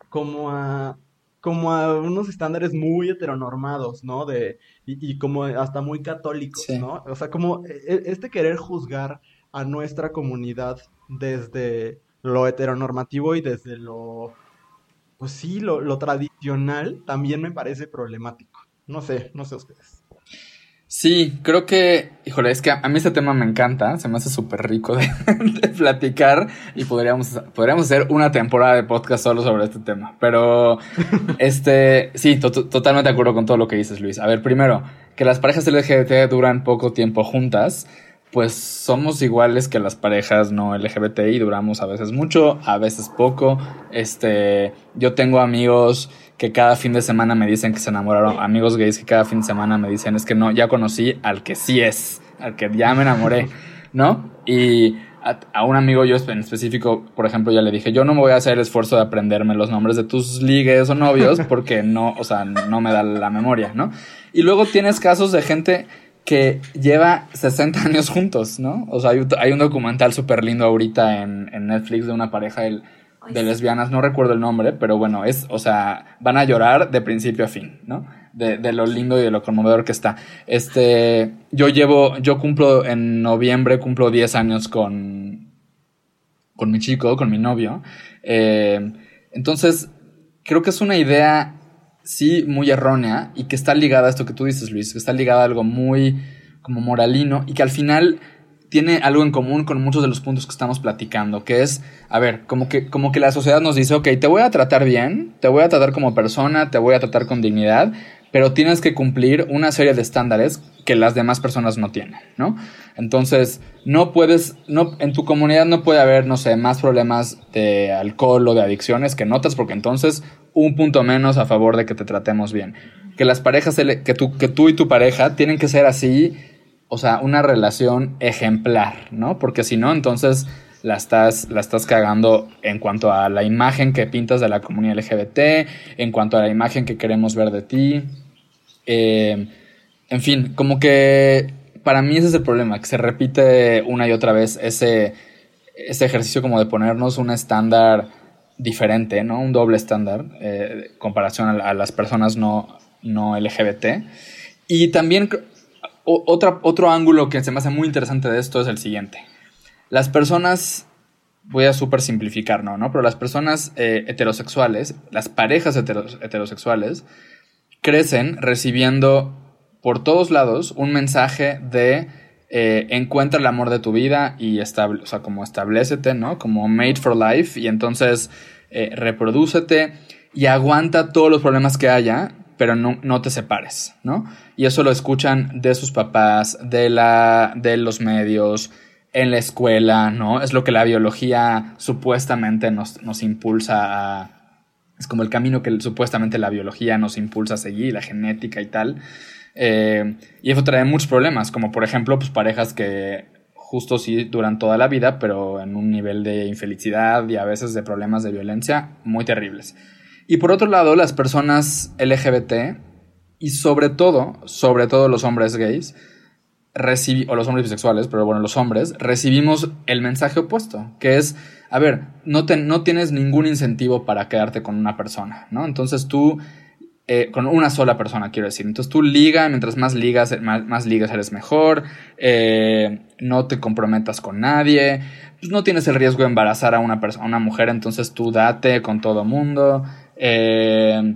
como a como a unos estándares muy heteronormados, ¿no? De, y, y como hasta muy católicos, sí. ¿no? O sea, como e, e, este querer juzgar a nuestra comunidad desde lo heteronormativo y desde lo, pues sí, lo, lo tradicional, también me parece problemático. No sé, no sé ustedes. Sí, creo que, híjole, es que a, mí este tema me encanta, se me hace súper rico de, de, platicar y podríamos, podríamos hacer una temporada de podcast solo sobre este tema. Pero, este, sí, to totalmente de acuerdo con todo lo que dices, Luis. A ver, primero, que las parejas LGBT duran poco tiempo juntas, pues somos iguales que las parejas no LGBT y duramos a veces mucho, a veces poco. Este, yo tengo amigos que cada fin de semana me dicen que se enamoraron, amigos gays que cada fin de semana me dicen es que no, ya conocí al que sí es, al que ya me enamoré, ¿no? Y a, a, un amigo yo en específico, por ejemplo, ya le dije, yo no me voy a hacer el esfuerzo de aprenderme los nombres de tus ligues o novios porque no, o sea, no me da la memoria, ¿no? Y luego tienes casos de gente que lleva 60 años juntos, ¿no? O sea, hay, hay un documental súper lindo ahorita en, en Netflix de una pareja, el de lesbianas, no recuerdo el nombre, pero bueno, es, o sea, van a llorar de principio a fin, ¿no? De, de, lo lindo y de lo conmovedor que está. Este, yo llevo, yo cumplo en noviembre, cumplo 10 años con, con mi chico, con mi novio. Eh, entonces, creo que es una idea, sí, muy errónea y que está ligada a esto que tú dices, Luis, que está ligada a algo muy como moralino y que al final tiene algo en común con muchos de los puntos que estamos platicando, que es, a ver, como que, como que la sociedad nos dice, ok, te voy a tratar bien, te voy a tratar como persona, te voy a tratar con dignidad, pero tienes que cumplir una serie de estándares que las demás personas no tienen, ¿no? Entonces, no puedes, no, en tu comunidad no puede haber, no sé, más problemas de alcohol o de adicciones que notas, porque entonces un punto menos a favor de que te tratemos bien. Que las parejas, que tú, que tú y tu pareja tienen que ser así o sea, una relación ejemplar, ¿no? Porque si no, entonces la estás, la estás cagando en cuanto a la imagen que pintas de la comunidad LGBT, en cuanto a la imagen que queremos ver de ti. Eh, en fin, como que para mí ese es el problema, que se repite una y otra vez ese, ese ejercicio como de ponernos un estándar diferente, ¿no? Un doble estándar eh, comparación a, las personas no, no LGBT. Y también otro ángulo que se me hace muy interesante de esto es el siguiente. Las personas, voy a súper simplificar, ¿no? ¿no? Pero las personas eh, heterosexuales, las parejas heterosexuales, crecen recibiendo por todos lados un mensaje de eh, encuentra el amor de tu vida y estable, o sea, como establecete, ¿no? Como made for life y entonces eh, reprodúcete y aguanta todos los problemas que haya, pero no, no, te separes, ¿no? Y eso lo escuchan de sus papás, de, la, de los medios, en la escuela, ¿no? Es lo que la biología supuestamente nos, nos impulsa a... Es como el camino que supuestamente la biología nos impulsa a seguir, la genética y tal. Eh, y eso trae muchos problemas, como por ejemplo, pues parejas que justo sí duran toda la vida, pero en un nivel de infelicidad y a veces de problemas de violencia muy terribles. Y por otro lado, las personas LGBT y sobre todo, sobre todo los hombres gays, o los hombres bisexuales, pero bueno, los hombres, recibimos el mensaje opuesto, que es, a ver, no, te, no tienes ningún incentivo para quedarte con una persona, ¿no? Entonces tú eh, con una sola persona, quiero decir. Entonces tú liga, mientras más ligas, más, ligas eres mejor, eh, no te comprometas con nadie, pues no tienes el riesgo de embarazar a una, a una mujer, entonces tú date con todo mundo. Eh,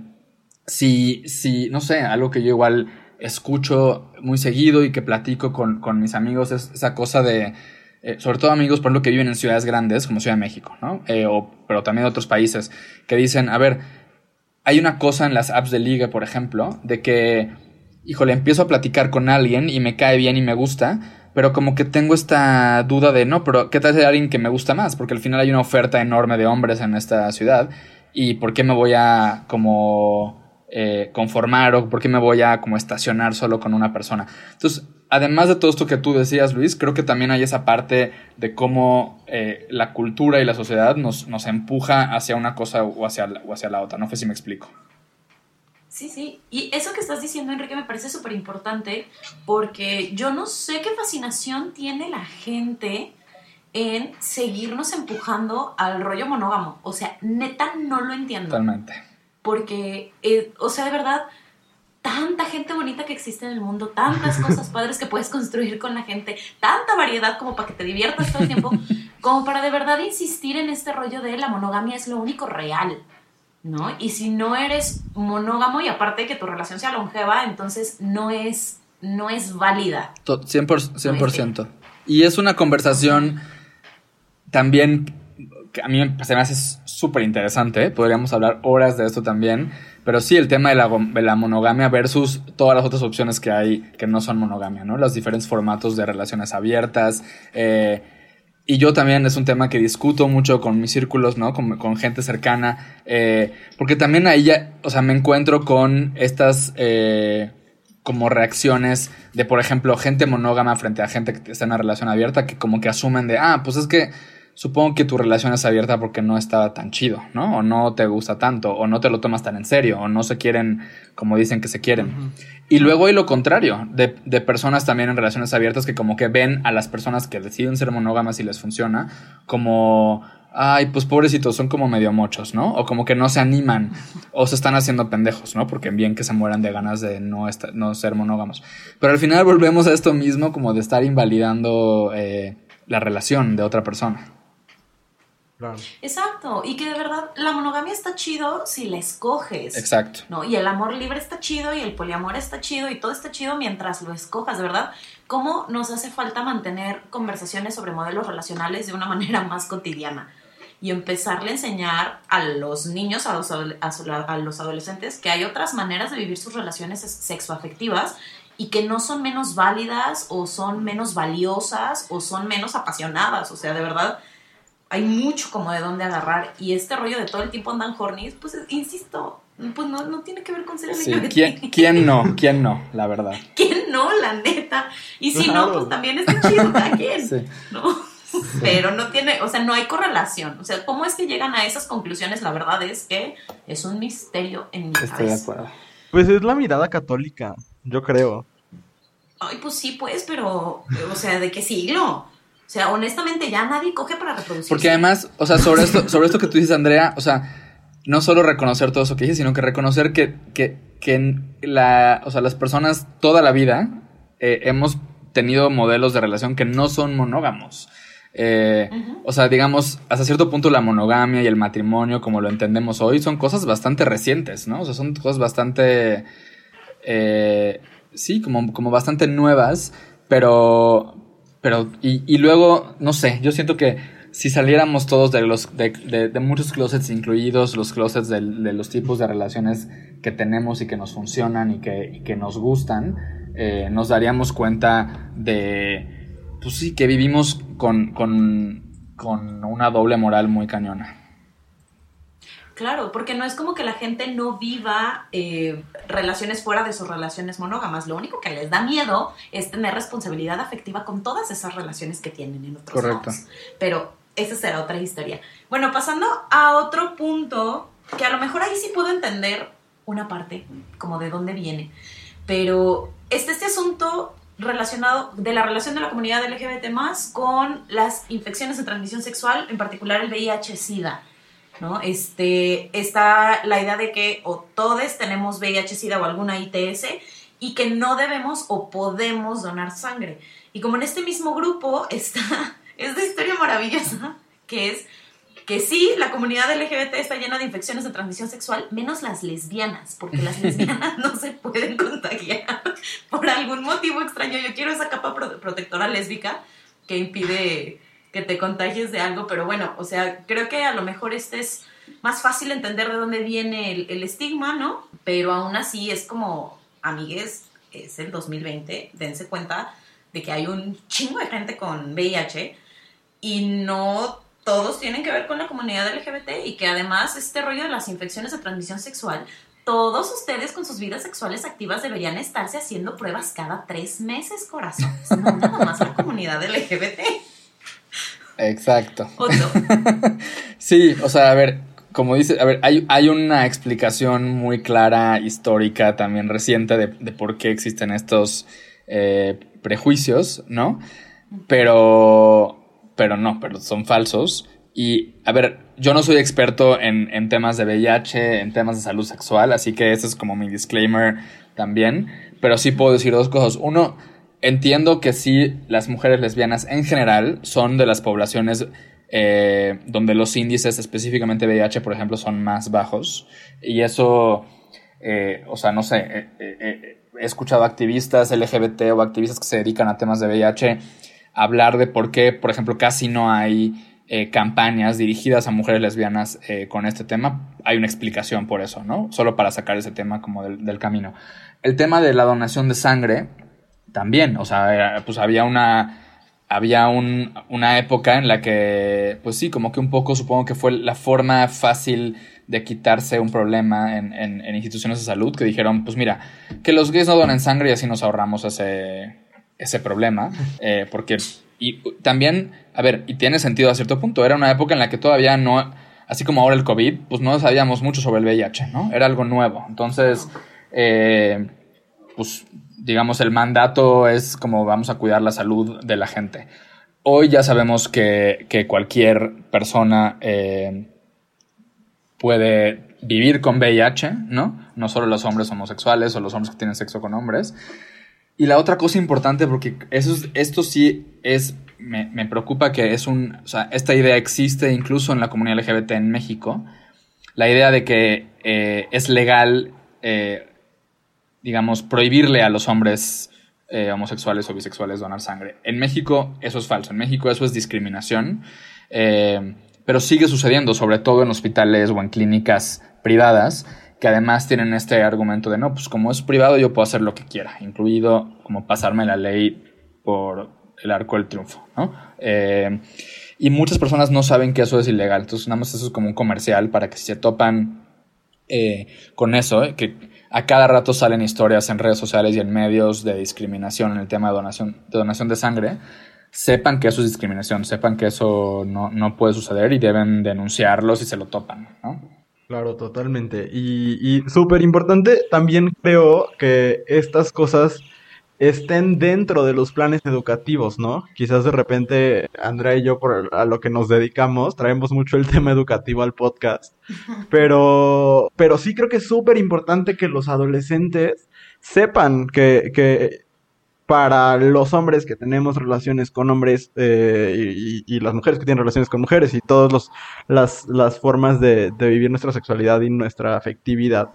si, si, no sé, algo que yo igual escucho muy seguido y que platico con, mis amigos es esa cosa de, sobre todo amigos, por lo que viven en ciudades grandes como Ciudad de México, ¿no? pero también de otros países, que dicen, a ver, hay una cosa en las apps de liga, por ejemplo, de que, híjole, empiezo a platicar con alguien y me cae bien y me gusta, pero como que tengo esta duda de, no, pero ¿qué tal de alguien que me gusta más? Porque al final hay una oferta enorme de hombres en esta ciudad y ¿por qué me voy a como eh, conformar o por qué me voy a como estacionar solo con una persona? Entonces, además de todo esto que tú decías, Luis, creo que también hay esa parte de cómo eh, la cultura y la sociedad nos, nos empuja hacia una cosa o hacia, o hacia la otra. No sé si me explico. Sí, sí. Y eso que estás diciendo, Enrique, me parece súper importante porque yo no sé qué fascinación tiene la gente en seguirnos empujando al rollo monógamo. O sea, neta, no lo entiendo. Totalmente. Porque, eh, o sea, de verdad, tanta gente bonita que existe en el mundo, tantas cosas padres que puedes construir con la gente, tanta variedad como para que te diviertas todo el tiempo, como para de verdad insistir en este rollo de la monogamia es lo único real, ¿no? Y si no eres monógamo y aparte que tu relación sea longeva, entonces no es, no es válida. 100%. Y es una conversación también a mí se me hace súper interesante, ¿eh? podríamos hablar horas de esto también pero sí, el tema de la, la, monogamia versus todas las otras opciones que hay que no son monogamia, ¿no? Los diferentes formatos de relaciones abiertas. Eh, y yo también es un tema que discuto mucho con mis círculos, ¿no? Con, con gente cercana. Eh, porque también ahí ya, o sea, me encuentro con estas como reacciones de, por ejemplo, gente monógama frente a gente que está en una relación abierta que como que asumen de, ah, pues es que supongo que tu relación es abierta porque no está tan chido, ¿no? O no te gusta tanto, o no te lo tomas tan en serio, o no se quieren como dicen que se quieren. Y luego hay lo contrario, de, de, personas también en relaciones abiertas que como que ven a las personas que deciden ser monógamas y les funciona como... Ay, pues pobrecitos, son como medio mochos, ¿no? O como que no se animan o se están haciendo pendejos, ¿no? Porque bien que se mueran de ganas de no, no ser monógamos. Pero al final volvemos a esto mismo, como de estar invalidando eh, la relación de otra persona. Exacto, y que de verdad la monogamia está chido si la escoges. Exacto. ¿no? Y el amor libre está chido y el poliamor está chido y todo está chido mientras lo escojas, de verdad. ¿Cómo nos hace falta mantener conversaciones sobre modelos relacionales de una manera más cotidiana? Y empezarle a enseñar a los niños, a los, a los adolescentes, que hay otras maneras de vivir sus relaciones sexoafectivas y que no son menos válidas o son menos valiosas o son menos apasionadas. O sea, de verdad, hay mucho como de dónde agarrar y este rollo de todo el tiempo andan hornies, pues insisto, pues no, no tiene que ver con ser Sí. ¿quién, quién no? ¿Quién no? La verdad. ¿Quién no, la neta? Y si Claro. no, pues también está chido, cada quien, Sí. ¿no? Pero no tiene, o sea, no hay correlación. O sea, ¿cómo es que llegan a esas conclusiones? La verdad es que es un misterio en mi Estoy de cabeza. acuerdo. Pues es la mirada católica, yo creo. Ay, pues sí, pues, pero, o sea, ¿de qué siglo? O sea, honestamente, ya nadie coge para reproducir. Porque además, o sea, sobre esto, sobre esto que tú dices, Andrea, o sea, no solo reconocer todo eso que dices, sino que reconocer que, que, que la, o sea, las personas toda la vida eh, hemos tenido modelos de relación que no son monógamos. Eh. O sea, digamos, hasta cierto punto la monogamia y el matrimonio, como lo entendemos hoy, son cosas bastante recientes, ¿no? O sea, son cosas bastante, eh, sí, como, como bastante nuevas, pero, pero, y, y luego, no sé, yo siento que si saliéramos todos de los, de, de- de muchos closets, incluidos los closets del- de, los tipos de relaciones que tenemos y que nos funcionan y que, y que nos gustan, eh, nos daríamos cuenta de, pues sí, que vivimos con, con, con una doble moral muy cañona. Claro, porque no es como que la gente no viva eh, relaciones fuera de sus relaciones monógamas. Lo único que les da miedo es tener responsabilidad afectiva con todas esas relaciones que tienen en otros Correcto. lados. Pero esa será otra historia. Bueno, pasando a otro punto, que a lo mejor ahí sí puedo entender una parte, como de dónde viene. Pero este, este asunto relacionado de la relación de la comunidad LGBT más con las infecciones de transmisión sexual, en particular el VIH-Sida. ¿No? Este, está la idea de que o todos tenemos VIH, SIDA o alguna ITS y que no debemos o podemos donar sangre. Y como en este mismo grupo está esta historia maravillosa, que es que sí, la comunidad LGBT está llena de infecciones de transmisión sexual, menos las lesbianas, porque las lesbianas no se pueden contagiar por algún motivo extraño. Yo quiero esa capa pro- protectora lésbica que impide que te contagies de algo, pero bueno, o sea, creo que a lo mejor este es más fácil entender de dónde viene el, estigma, ¿no? Pero aún así es como, amigues, es el 2020, dense cuenta de que hay un chingo de gente con VIH y no todos tienen que ver con la comunidad LGBT y que además este rollo de las infecciones de transmisión sexual, todos ustedes con sus vidas sexuales activas deberían estarse haciendo pruebas cada tres meses, corazones, no nada más la comunidad LGBT. Exacto. Otto. Sí, o sea, a ver, como dice, a ver, hay, hay una explicación muy clara, histórica, también reciente, de, de por qué existen estos eh, prejuicios, ¿no? Pero, pero no, pero son falsos. Y, a ver, yo no soy experto en, en temas de VIH, en temas de salud sexual, así que ese es como mi disclaimer también. Pero sí puedo decir dos cosas. Uno, entiendo que sí, las mujeres lesbianas en general son de las poblaciones eh, donde los índices, específicamente VIH, por ejemplo, son más bajos. Y eso, eh, o sea, no sé, eh, eh, he escuchado activistas LGBT o activistas que se dedican a temas de VIH hablar de por qué, por ejemplo, casi no hay campañas dirigidas a mujeres lesbianas con este tema. Hay una explicación por eso, ¿no? Solo para sacar ese tema como del camino. El tema de la donación de sangre, también, o sea, pues había una había un- una época en la que, pues sí, como que un poco supongo que fue la forma fácil de quitarse un problema en, en- en instituciones de salud que dijeron, pues mira, que los gays no donen sangre y así nos ahorramos ese, ese problema, eh, porque, y también, a ver, y tiene sentido a cierto punto, era una época en la que todavía no, así como ahora el COVID, pues no sabíamos mucho sobre el VIH, ¿no? Era algo nuevo, entonces, eh, pues digamos, el mandato es como vamos a cuidar la salud de la gente. Hoy ya sabemos que, que cualquier persona eh, puede vivir con VIH, ¿no? No solo los hombres homosexuales o los hombres que tienen sexo con hombres. Y la otra cosa importante, porque eso es- esto sí es, me, me preocupa que es un, o sea, esta idea existe incluso en la comunidad LGBT en México, la idea de que eh, es legal, eh, digamos, prohibirle a los hombres eh, homosexuales o bisexuales donar sangre. En México eso es falso, en México eso es discriminación, eh, pero sigue sucediendo, sobre todo en hospitales o en clínicas privadas, que además tienen este argumento de, no, pues como es privado yo puedo hacer lo que quiera, incluido como pasarme la ley por el arco del triunfo, ¿no? Eh, y muchas personas no saben que eso es ilegal, entonces nada más eso es como un comercial para que si se topan con eso, que a cada rato salen historias en redes sociales y en medios de discriminación en el tema de donación de, donación de sangre, sepan que eso es discriminación, sepan que eso no, no puede suceder y deben denunciarlo si se lo topan, ¿no? Claro, totalmente. Y, y súper importante, también creo que estas cosas estén dentro de los planes educativos, ¿no? Quizás de repente Andrea y yo por a lo que nos dedicamos traemos mucho el tema educativo al podcast, pero pero sí creo que es súper importante que los adolescentes sepan que, que para los hombres que tenemos relaciones con hombres eh, y, y, las mujeres que tienen relaciones con mujeres y todas las, las formas de, de, vivir nuestra sexualidad y nuestra afectividad.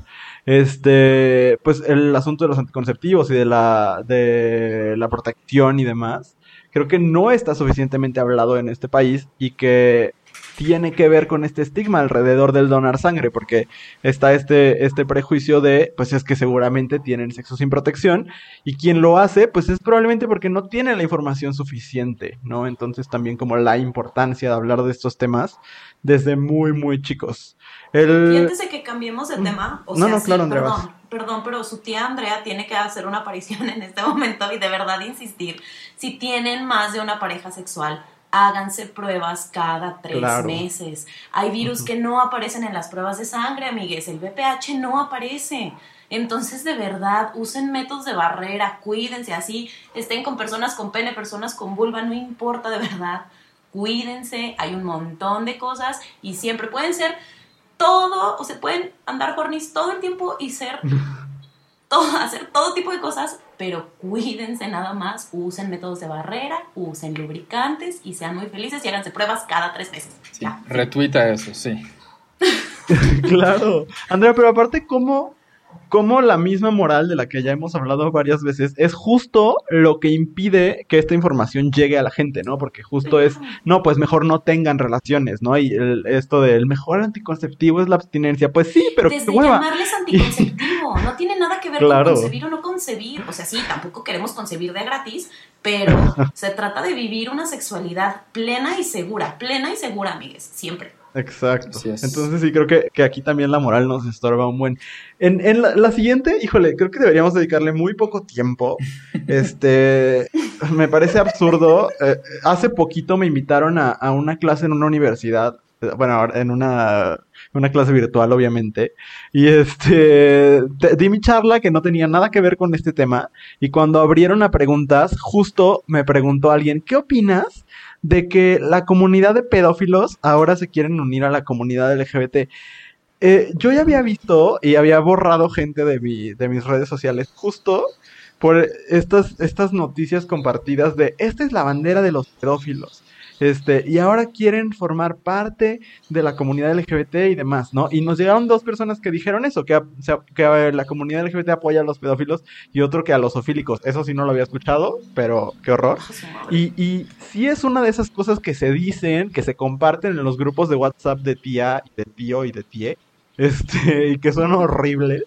Este, pues el asunto de los anticonceptivos y de la, de la protección y demás, creo que no está suficientemente hablado en este país y que tiene que ver con este estigma alrededor del donar sangre, porque está este, este prejuicio de, pues es que seguramente tienen sexo sin protección, y quien lo hace, pues es probablemente porque no tiene la información suficiente, ¿no? Entonces también como la importancia de hablar de estos temas desde muy, muy chicos. El... Y antes de que cambiemos de tema, o no, sea, no, claro, sí, perdón, pero su tía Andrea tiene que hacer una aparición en este momento y de verdad insistir, si tienen más de una pareja sexual, háganse pruebas cada tres Claro. meses. Hay virus que no aparecen en las pruebas de sangre, amigues. El VPH no aparece. Entonces, de verdad, usen métodos de barrera, cuídense así, estén con personas con pene, personas con vulva, no importa de verdad. Cuídense, hay un montón de cosas y siempre pueden ser todo, o se pueden andar hornis todo el tiempo y ser todo, hacer todo tipo de cosas, pero cuídense nada más, usen métodos de barrera, usen lubricantes y sean muy felices y háganse pruebas cada tres meses. Sí, Ya. retuita eso, sí. claro. Andrea, pero aparte, ¿cómo, ¿cómo la misma moral de la que ya hemos hablado varias veces es justo lo que impide que esta información llegue a la gente, ¿no? Porque justo es, no, pues mejor no tengan relaciones, ¿no? Y el- esto del mejor anticonceptivo es la abstinencia. Pues sí, pero qué Desde hueva. llamarles anticonceptivo, no tiene nada que ver Claro. con concebir o no concebir. O sea, sí, tampoco queremos concebir de gratis, pero se trata de vivir una sexualidad plena y segura, plena y segura, amigues, siempre. Exacto. Entonces sí creo que, que aquí también la moral nos estorba un buen. En, en la, la siguiente, híjole, creo que deberíamos dedicarle muy poco tiempo. Este, me parece absurdo. Eh, hace poquito me invitaron a, a una clase en una universidad. Bueno, en una, una clase virtual, obviamente. Y este, te- di mi charla que no tenía nada que ver con este tema. Y cuando abrieron a preguntas, justo me preguntó alguien, ¿qué opinas de que la comunidad de pedófilos ahora se quieren unir a la comunidad LGBT. Eh, yo ya había visto y había borrado gente de, mi, de mis redes sociales justo por estas, estas noticias compartidas de esta es la bandera de los pedófilos. Este, y ahora quieren formar parte de la comunidad LGBT y demás, ¿no? Y nos llegaron dos personas que dijeron eso, que, a- o sea, que la comunidad LGBT apoya a los pedófilos y otro que a los ofílicos. Eso sí no lo había escuchado, pero qué horror. Y, y sí es una de esas cosas que se dicen, que se comparten en los grupos de WhatsApp de tía, y de tío y de tie, este, y que son horribles.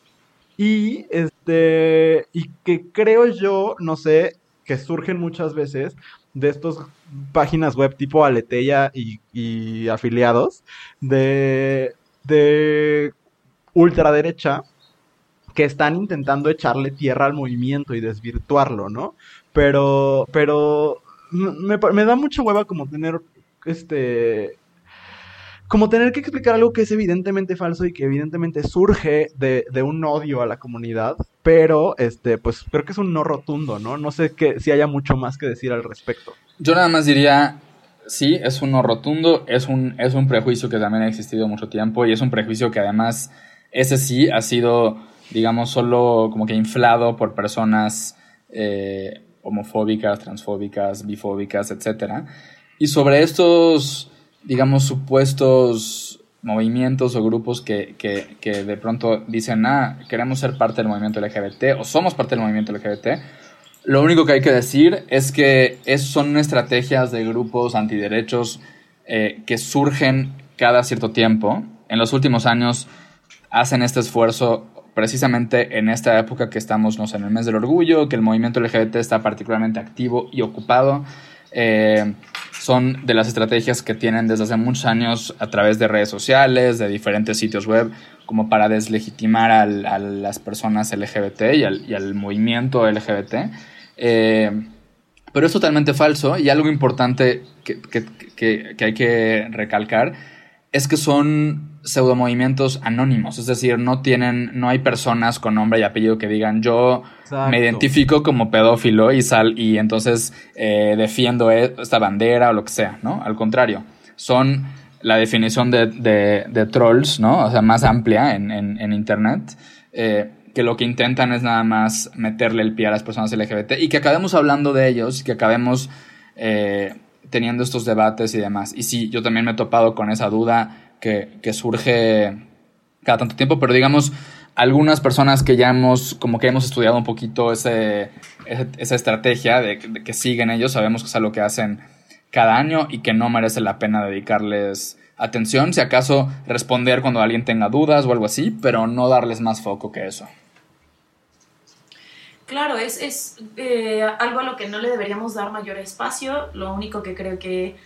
Y este, y que creo yo, no sé, que surgen muchas veces de estas páginas web tipo Aleteia y, y afiliados de, de ultraderecha que están intentando echarle tierra al movimiento y desvirtuarlo, ¿no? Pero, pero me, me da mucha hueva como tener, este, como tener que explicar algo que es evidentemente falso y que evidentemente surge de, de un odio a la comunidad, pero, este, pues creo que es un no rotundo, ¿no? No sé que, si haya mucho más que decir al respecto. Yo nada más diría, sí, es un no rotundo, es un, es un prejuicio que también ha existido mucho tiempo y es un prejuicio que además, ese sí ha sido, digamos, solo como que inflado por personas eh, homofóbicas, transfóbicas, bifóbicas, etc. Y sobre estos, digamos, supuestos movimientos o grupos que, que, que de pronto dicen, ah, queremos ser parte del movimiento LGBT o somos parte del movimiento LGBT, lo único que hay que decir es que es, son estrategias de grupos antiderechos eh, que surgen cada cierto tiempo. En los últimos años hacen este esfuerzo precisamente en esta época que estamos no en el mes del orgullo, que el movimiento LGBT está particularmente activo y ocupado. Eh, son de las estrategias que tienen desde hace muchos años a través de redes sociales, de diferentes sitios web, como para deslegitimar a las personas LGBT y al, movimiento LGBT. Eh, pero es totalmente falso y algo importante que, que hay que recalcar es que son pseudomovimientos anónimos, es decir, no tienen, no hay personas con nombre y apellido que digan yo me identifico como pedófilo y sal y entonces eh, defiendo e, esta bandera o lo que sea, ¿no? Al contrario, son la definición de, de, trolls, ¿no? O sea, más amplia en, en, internet. Eh, que lo que intentan es nada más meterle el pie a las personas LGBT y que acabemos hablando de ellos y que acabemos eh, teniendo estos debates y demás. Y sí, yo también me he topado con esa duda que, que surge cada tanto tiempo, pero digamos, algunas personas que ya hemos, como que hemos estudiado un poquito ese, esa estrategia de, que siguen ellos, sabemos que es algo que hacen cada año y que no merece la pena dedicarles atención, si acaso responder cuando alguien tenga dudas o algo así, pero no darles más foco que eso. Claro, es, es eh, algo a lo que no le deberíamos dar mayor espacio. Lo único que creo que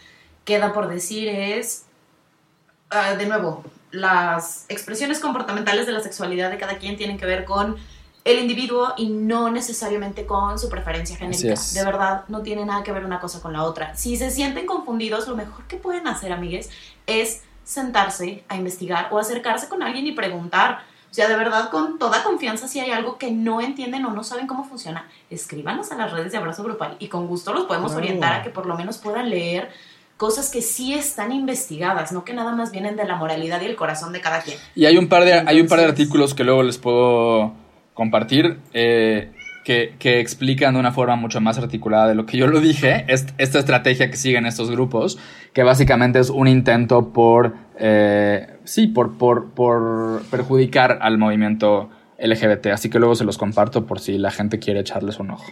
queda por decir es, ah, de nuevo, las expresiones comportamentales de la sexualidad de cada quien tienen que ver con el individuo y no necesariamente con su preferencia genérica. De verdad, no tiene nada que ver una cosa con la otra. Si se sienten confundidos, lo mejor que pueden hacer, amigues, es sentarse a investigar o acercarse con alguien y preguntar sea, de verdad, con toda confianza, si hay algo que no entienden o no saben cómo funciona, escríbanos a las redes de abrazo grupal y con gusto los podemos orientar a que por lo menos puedan leer cosas que sí están investigadas, no que nada más vienen de la moralidad y el corazón de cada quien. Y hay un par de, hay un par de artículos que luego les puedo compartir. Eh, que, explican de una forma mucho más articulada de lo que yo lo dije, esta estrategia que siguen estos grupos, que básicamente es un intento por, eh, sí, por, por, por perjudicar al movimiento LGBT. Así que luego se los comparto por si la gente quiere echarles un ojo.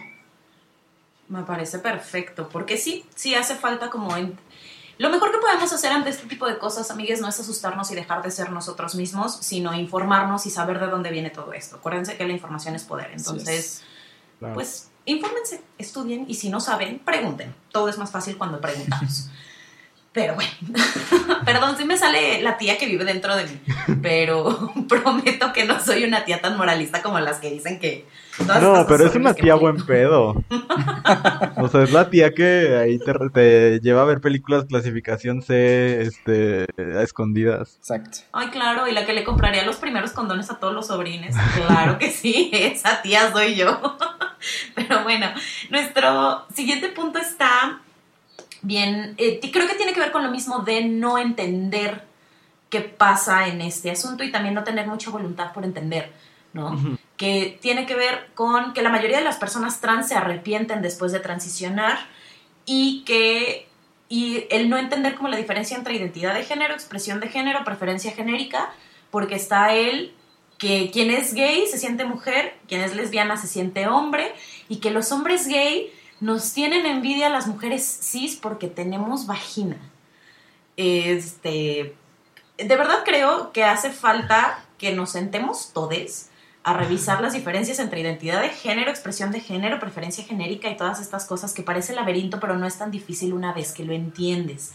Me parece perfecto, porque sí, sí hace falta como... En... Lo mejor que podemos hacer ante este tipo de cosas, amigues, no es asustarnos y dejar de ser nosotros mismos, sino informarnos y saber de dónde viene todo esto. Acuérdense que la información es poder, entonces pues infórmense, estudien y si no saben, pregunten. Todo es más fácil cuando preguntamos. Pero bueno, perdón si me sale la tía que vive dentro de mí, pero prometo que no soy una tía tan moralista como las que dicen que... No, pero es una tía buen pedo. o sea, es la tía que ahí te, lleva a ver películas clasificación C este, a escondidas. Exacto. Ay, claro, y la que le compraría los primeros condones a todos los sobrines. Claro que sí, esa tía soy yo. pero bueno, nuestro siguiente punto está bien, eh, creo que tiene que ver con lo mismo de no entender qué pasa en este asunto y también no tener mucha voluntad por entender, ¿no? Que tiene que ver con que la mayoría de las personas trans se arrepienten después de transicionar y que y el no entender como la diferencia entre identidad de género, expresión de género, preferencia genérica, porque está él que quien es gay se siente mujer, quien es lesbiana se siente hombre y que los hombres gay nos tienen envidia las mujeres cis porque tenemos vagina. Este, de verdad creo que hace falta que nos sentemos todos a revisar las diferencias entre identidad de género, expresión de género, preferencia genérica y todas estas cosas que parece laberinto, pero no es tan difícil una vez que lo entiendes.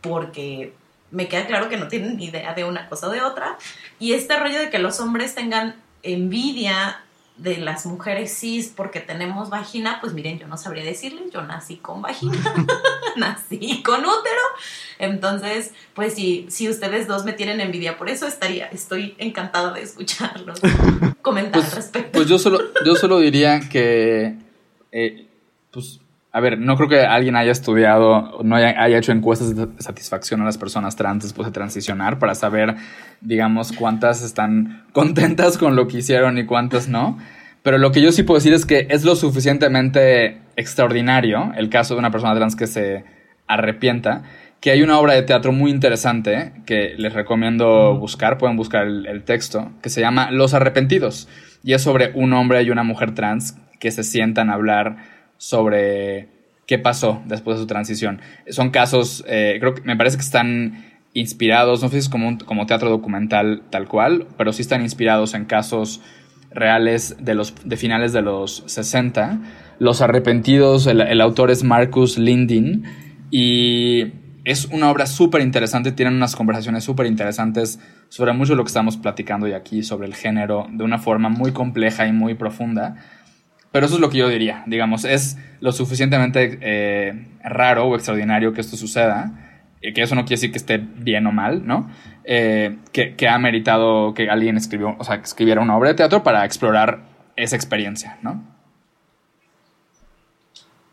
Porque me queda claro que no tienen ni idea de una cosa o de otra. Y este rollo de que los hombres tengan envidia de las mujeres cis porque tenemos vagina, pues miren, yo no sabría decirles, yo nací con vagina, nací con útero, entonces, pues si, si ustedes dos me tienen envidia por eso, estaría, estoy encantada de escucharlos comentar pues, al respecto. Pues yo solo, yo solo diría que, eh, pues, a ver, no creo que alguien haya estudiado, no haya, haya, hecho encuestas de satisfacción a las personas trans después de transicionar para saber, digamos, cuántas están contentas con lo que hicieron y cuántas no. Pero lo que yo sí puedo decir es que es lo suficientemente extraordinario el caso de una persona trans que se arrepienta, que hay una obra de teatro muy interesante que les recomiendo buscar, pueden buscar el, el texto, que se llama Los Arrepentidos, y es sobre un hombre y una mujer trans que se sientan a hablar sobre qué pasó después de su transición. Son casos, eh, creo que me parece que están inspirados, no sé si es como, como teatro documental tal cual, pero sí están inspirados en casos reales de, los, de finales de los 60. Los arrepentidos, el, autor es Marcus Lindin. Y es una obra súper interesante, tienen unas conversaciones súper interesantes sobre mucho de lo que estamos platicando hoy aquí, sobre el género, de una forma muy compleja y muy profunda. Pero eso es lo que yo diría, digamos, es lo suficientemente eh, raro o extraordinario que esto suceda, eh, que eso no quiere decir que esté bien o mal, ¿no? Eh, que, que, ha meritado que alguien escribió, o sea, que escribiera una obra de teatro para explorar esa experiencia, ¿no?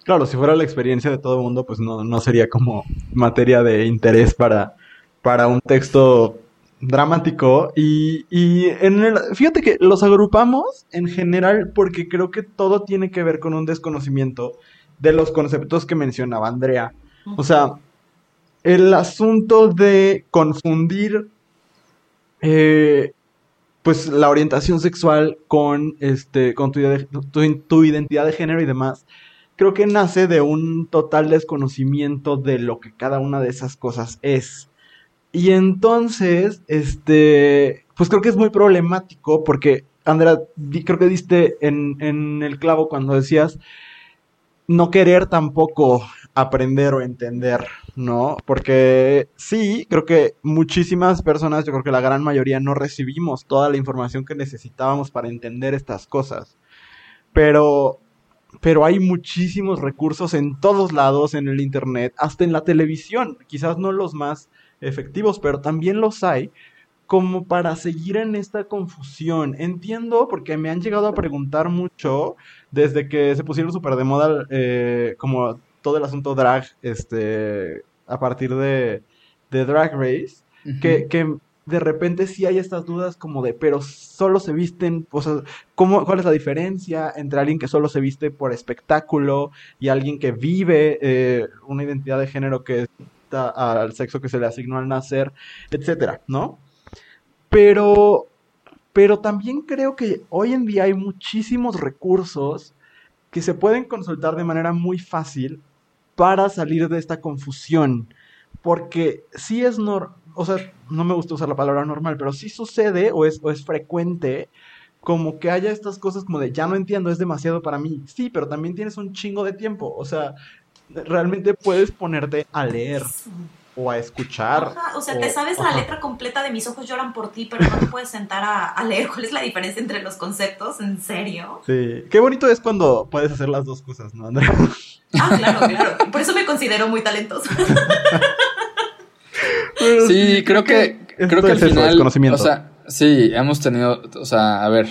Claro, si fuera la experiencia de todo el mundo, pues no, no sería como materia de interés para, para un texto dramático y, y en el, fíjate que los agrupamos en general porque creo que todo tiene que ver con un desconocimiento de los conceptos que mencionaba Andrea. O sea, el asunto de confundir eh, pues la orientación sexual con este con tu, tu, identidad de género y demás creo que nace de un total desconocimiento de lo que cada una de esas cosas es. Y entonces, este, pues creo que es muy problemático porque, Andrea, creo que diste en, en el clavo cuando decías no querer tampoco aprender o entender, ¿no? Porque sí, creo que muchísimas personas, yo creo que la gran mayoría no recibimos toda la información que necesitábamos para entender estas cosas. Pero pero hay muchísimos recursos en todos lados, en el Internet, hasta en la televisión, quizás no los más efectivos, pero también los hay, como para seguir en esta confusión. Entiendo, porque me han llegado a preguntar mucho desde que se pusieron súper de moda, eh, como todo el asunto drag, este, a partir de, de Drag Race, que, que de repente sí hay estas dudas como de, pero solo se visten, o sea, ¿cómo, ¿cuál es la diferencia entre alguien que solo se viste por espectáculo y alguien que vive eh, una identidad de género que al sexo que se le asignó al nacer, etcétera, ¿no? Pero, pero también creo que hoy en día hay muchísimos recursos que se pueden consultar de manera muy fácil para salir de esta confusión. Porque sí es normal o sea, no me gusta usar la palabra normal, pero sí sucede o es, o es frecuente como que haya estas cosas como de ya no entiendo, es demasiado para mí. Sí, pero también tienes un chingo de tiempo. O sea, realmente puedes ponerte a leer o a escuchar. o sea, te sabes la letra completa de Mis ojos lloran por ti, pero no te puedes sentar a, leer cuál es la diferencia entre los conceptos, ¿en serio? Sí, qué bonito es cuando puedes hacer las dos cosas, ¿no, Andrea? Ah, claro, claro. Por eso me considero muy talentoso. sí, creo que, creo que al final, o sea, sí, hemos tenido, o sea, a ver,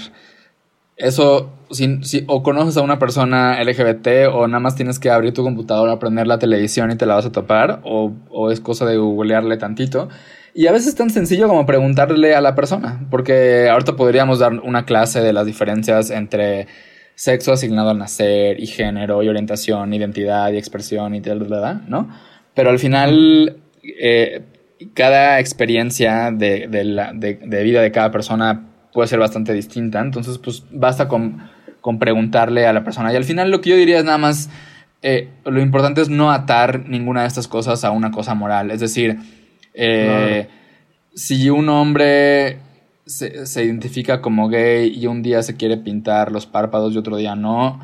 eso, si, si, o conoces a una persona LGBT o nada más tienes que abrir tu computadora, prender la televisión y te la vas a topar, o, o es cosa de googlearle tantito. Y a veces es tan sencillo como preguntarle a la persona, porque ahorita podríamos dar una clase de las diferencias entre sexo asignado al nacer y género y orientación, identidad y expresión y tal, ¿no? Pero al final, eh, cada experiencia de, vida de cada persona puede ser bastante distinta. Entonces, pues basta con, preguntarle a la persona. Y al final lo que yo diría es nada más, eh, lo importante es no atar ninguna de estas cosas a una cosa moral. Es decir, eh, si un hombre se, se, identifica como gay y un día se quiere pintar los párpados y otro día no,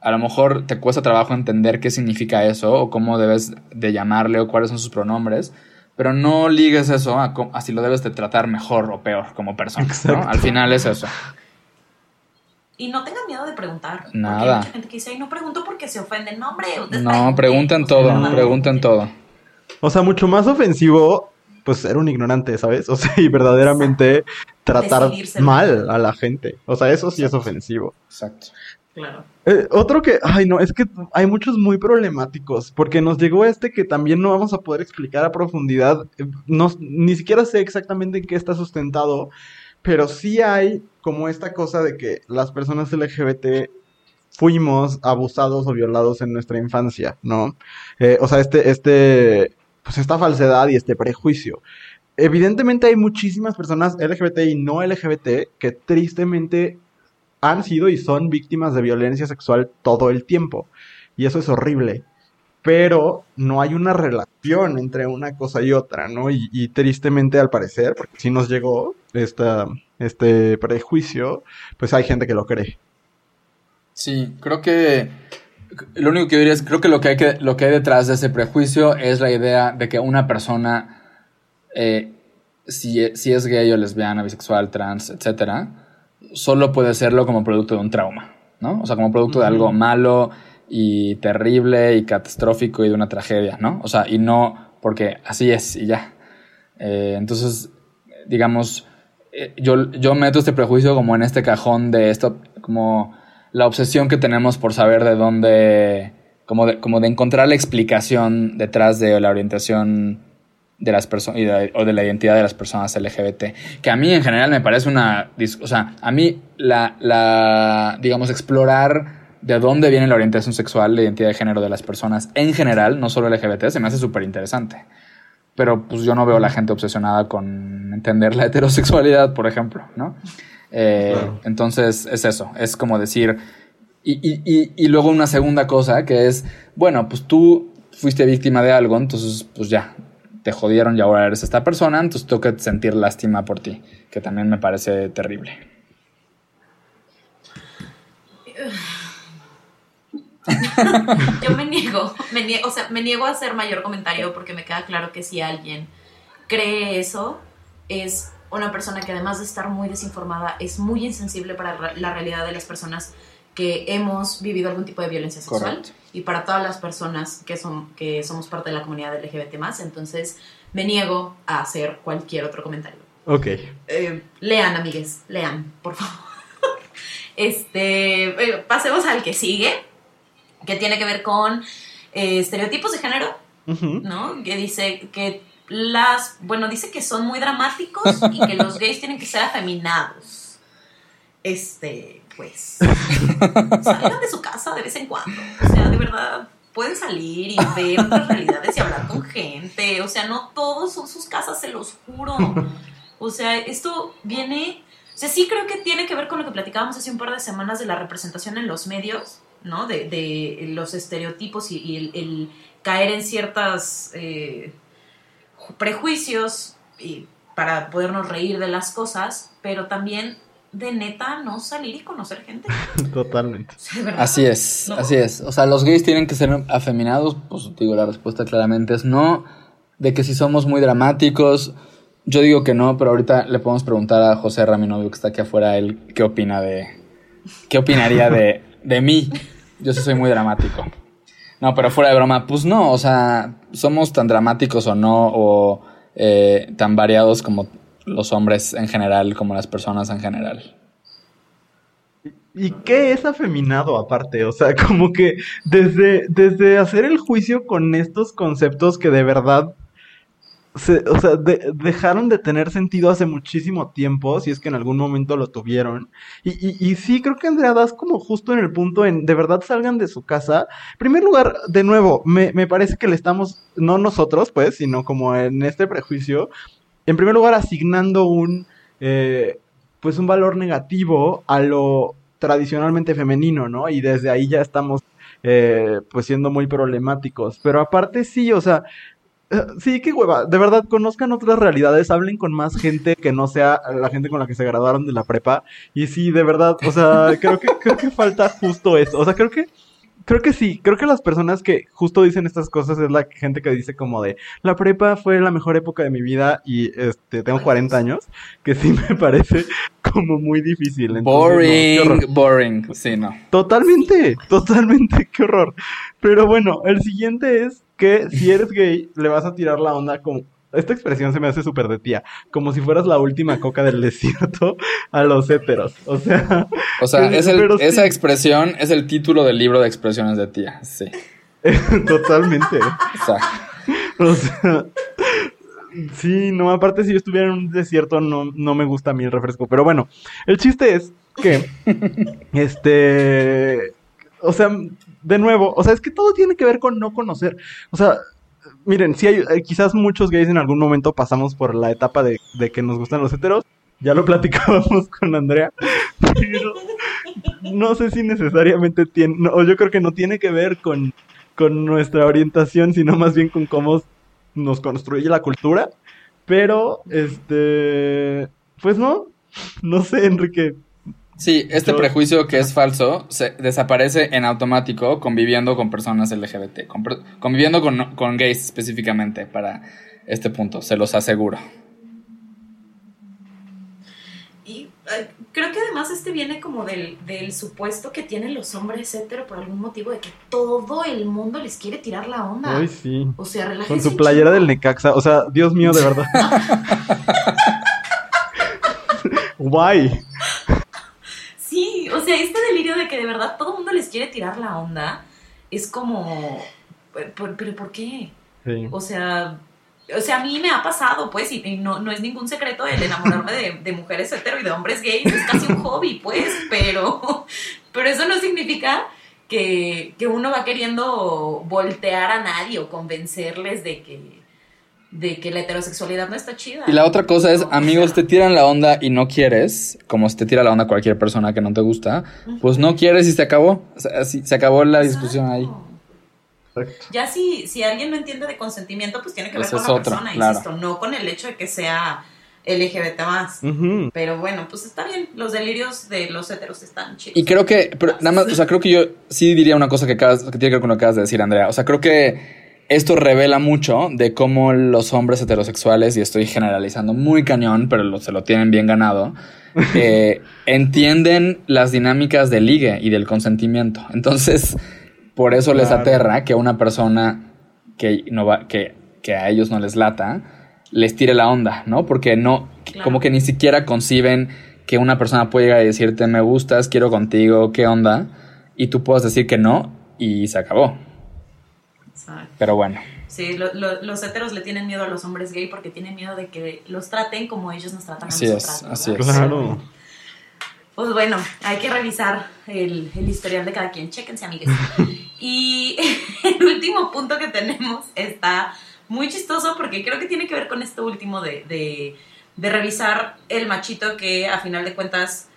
a lo mejor te cuesta trabajo entender qué significa eso o cómo debes de llamarle o cuáles son sus pronombres pero no ligues eso a, si lo debes de tratar mejor o peor como persona. Al final es eso. Y no tengan miedo de preguntar. Nada. Porque hay mucha gente que dice, no pregunto porque se ofenden. No, hombre, No, pregunten todo, pregunten todo. O sea, mucho más ofensivo, pues ser un ignorante, ¿sabes? O sea, y verdaderamente tratar mal a la gente. O sea, eso sí es ofensivo. Exacto. Claro. Eh, otro que, ay no, es que hay muchos muy problemáticos, porque nos llegó este que también no vamos a poder explicar a profundidad, eh, no, ni siquiera sé exactamente en qué está sustentado, pero sí hay como esta cosa de que las personas LGBT fuimos abusados o violados en nuestra infancia, ¿no? Eh, o sea, este, este, pues esta falsedad y este prejuicio. Evidentemente hay muchísimas personas LGBT y no LGBT que tristemente han sido y son víctimas de violencia sexual todo el tiempo. Y eso es horrible. Pero no hay una relación entre una cosa y otra, ¿no? Y, tristemente al parecer, porque si nos llegó esta, este prejuicio, pues hay gente que lo cree. Sí, creo que Lo único que diría es, creo que lo que hay, que, lo que hay detrás de ese prejuicio es la idea de que una persona, eh, si, si, es gay o lesbiana, bisexual, trans, etcétera, solo puede serlo como producto de un trauma, ¿no? O sea, como producto de algo malo y terrible y catastrófico y de una tragedia, ¿no? O sea, y no porque así es y ya. Eh, entonces, digamos, eh, yo, yo meto este prejuicio como en este cajón de esto, como la obsesión que tenemos por saber de dónde, como de, como de encontrar la explicación detrás de la orientación de las personas o de la identidad de las personas LGBT, que a mí en general me parece una, o sea, a mí la, la, digamos, explorar de dónde viene la orientación sexual, la identidad de género de las personas en general, no solo LGBT, se me hace súper interesante. Pero pues yo no veo a la gente obsesionada con entender la heterosexualidad, por ejemplo, ¿no? Eh, entonces es eso, es como decir, y, y, y, luego una segunda cosa que es, bueno, pues tú fuiste víctima de algo, entonces pues ya, te jodieron y ahora eres esta persona, entonces tengo que sentir lástima por ti, que también me parece terrible. Yo me niego, me niego, o sea, me niego a hacer mayor comentario porque me queda claro que si alguien cree eso, es una persona que además de estar muy desinformada, es muy insensible para la realidad de las personas que hemos vivido algún tipo de violencia sexual y para todas las personas que, son, que somos parte de la comunidad LGBT entonces me niego a hacer cualquier otro comentario. Ok. Eh, lean, amigues, lean, por favor. este, eh, pasemos al que sigue, que tiene que ver con eh, estereotipos de género, ¿no? Que dice que las, bueno, dice que son muy dramáticos y que los gays tienen que ser afeminados. Este, pues, salgan de su casa de vez en cuando. O sea, de verdad, pueden salir y ver otras realidades y hablar con gente. O sea, no todos son sus casas, se los juro. O sea, esto viene, o sea, sí creo que tiene que ver con lo que platicábamos hace un par de semanas de la representación en los medios, ¿no? De, de los estereotipos y, el, caer en ciertas... Eh, prejuicios y para podernos reír de las cosas, pero también de neta no salir y conocer gente. Totalmente. así es, así es. O sea, los gays tienen que ser afeminados, pues digo, la respuesta claramente es no. De que si somos muy dramáticos, yo digo que no, pero ahorita le podemos preguntar a José Raminovio que está aquí afuera, él qué opina de... ¿Qué opinaría de, de mí? Yo sí soy muy dramático. No, pero fuera de broma, pues no, o sea, somos tan dramáticos o no, o eh, tan variados como los hombres en general, como las personas en general. ¿Y qué es afeminado aparte? O sea, como que desde, desde hacer el juicio con estos conceptos que de verdad o sea, dejaron de tener sentido hace muchísimo tiempo, si es que en algún momento lo tuvieron. Y, sí, creo que Andrea das como justo en el punto en, de verdad salgan de su casa. En primer lugar, de nuevo, me, me parece que le estamos, no nosotros, pues, sino como en este prejuicio, en primer lugar asignando un, eh, pues un valor negativo a lo tradicionalmente femenino, ¿no? Y desde ahí ya estamos eh, pues siendo muy problemáticos. Pero aparte sí, o sea, Sí, qué hueva. De verdad, conozcan otras realidades, hablen con más gente que no sea la gente con la que se graduaron de la prepa. Y sí, de verdad, o sea, creo que, creo que falta justo eso. O sea, creo que, creo que sí, creo que las personas que justo dicen estas cosas es la gente que dice como de la prepa fue la mejor época de mi vida y este tengo 40 años, que sí me parece como muy difícil. boring, boring, sí, no. Totalmente, totalmente, qué horror. Pero bueno, el siguiente es que si eres gay, le vas a tirar la onda como... Esta expresión se me hace súper de tía, como si fueras la última coca del desierto a los héteros. O sea... O sea, esa expresión es el título del libro de expresiones de tía, sí. Totalmente. O sea... Sí, no, aparte si yo estuviera en un desierto no, no me gusta a mí el refresco. Pero bueno, el chiste es que, este, o sea, de nuevo, o sea, es que todo tiene que ver con no conocer. O sea, miren, si hay, eh, quizás muchos gays en algún momento pasamos por la etapa de, que nos gustan los heteros. Ya lo platicábamos con Andrea. No sé si necesariamente tiene, o yo creo que no tiene que ver con, con nuestra orientación, sino más bien con cómo nos construye la cultura. Pero, este, pues no, no sé, Enrique, Sí, este prejuicio que es falso se desaparece en automático conviviendo con personas LGBT, conviviendo con, con gays específicamente para este punto, se los aseguro. creo que además este viene como del, supuesto que tienen los hombres hetero por algún motivo de que todo el mundo les quiere tirar la onda. Ay, sí. O sea. Con su playera del Necaxa. O sea, Dios mío, de verdad. Guay. O sea, este delirio de que de verdad todo el mundo les quiere tirar la onda es como. ¿Pero, por qué? O sea, o sea, a mí me ha pasado, pues, y, no, no es ningún secreto el enamorarme de, mujeres hetero y de hombres gays, es casi un hobby, pues, pero, pero eso no significa que, uno va queriendo voltear a nadie o convencerles de que, de que la heterosexualidad no está chida. Y la otra cosa es, amigos, te tiran la onda y no quieres, como si te tira la onda cualquier persona que no te gusta, pues no quieres y se acabó, se acabó la discusión ahí. Ya si, si alguien no entiende de consentimiento, pues tiene que ver con la persona, insisto, no con el hecho de que sea LGBT más. Pero bueno, pues está bien, los delirios de los heteros están chidos. Y creo que, pero nada más, o sea, creo que yo sí diría una cosa que, acabas, que tiene que ver con lo que acabas de decir, Andrea. O sea, creo que esto revela mucho de cómo los hombres heterosexuales, y estoy generalizando muy cañón, pero se lo tienen bien ganado, eh, entienden las dinámicas del ligue y del consentimiento. Entonces por eso les aterra que una persona que, no va, que, que a ellos no les lata les tire la onda, ¿no? Porque no, como que ni siquiera conciben que una persona puede llegar y decirte me gustas, quiero contigo, ¿qué onda? Y tú puedas decir que no y se acabó. Pero bueno. Sí, los heteros le tienen miedo a los hombres gay porque tienen miedo de que los traten como ellos nos tratan a así nosotros. Es, así es. Claro. Pues bueno, hay que revisar el, historial de cada quien. Chéquense, amigues. y el último punto que tenemos está muy chistoso porque creo que tiene que ver con esto último de, revisar el machito que a final de cuentas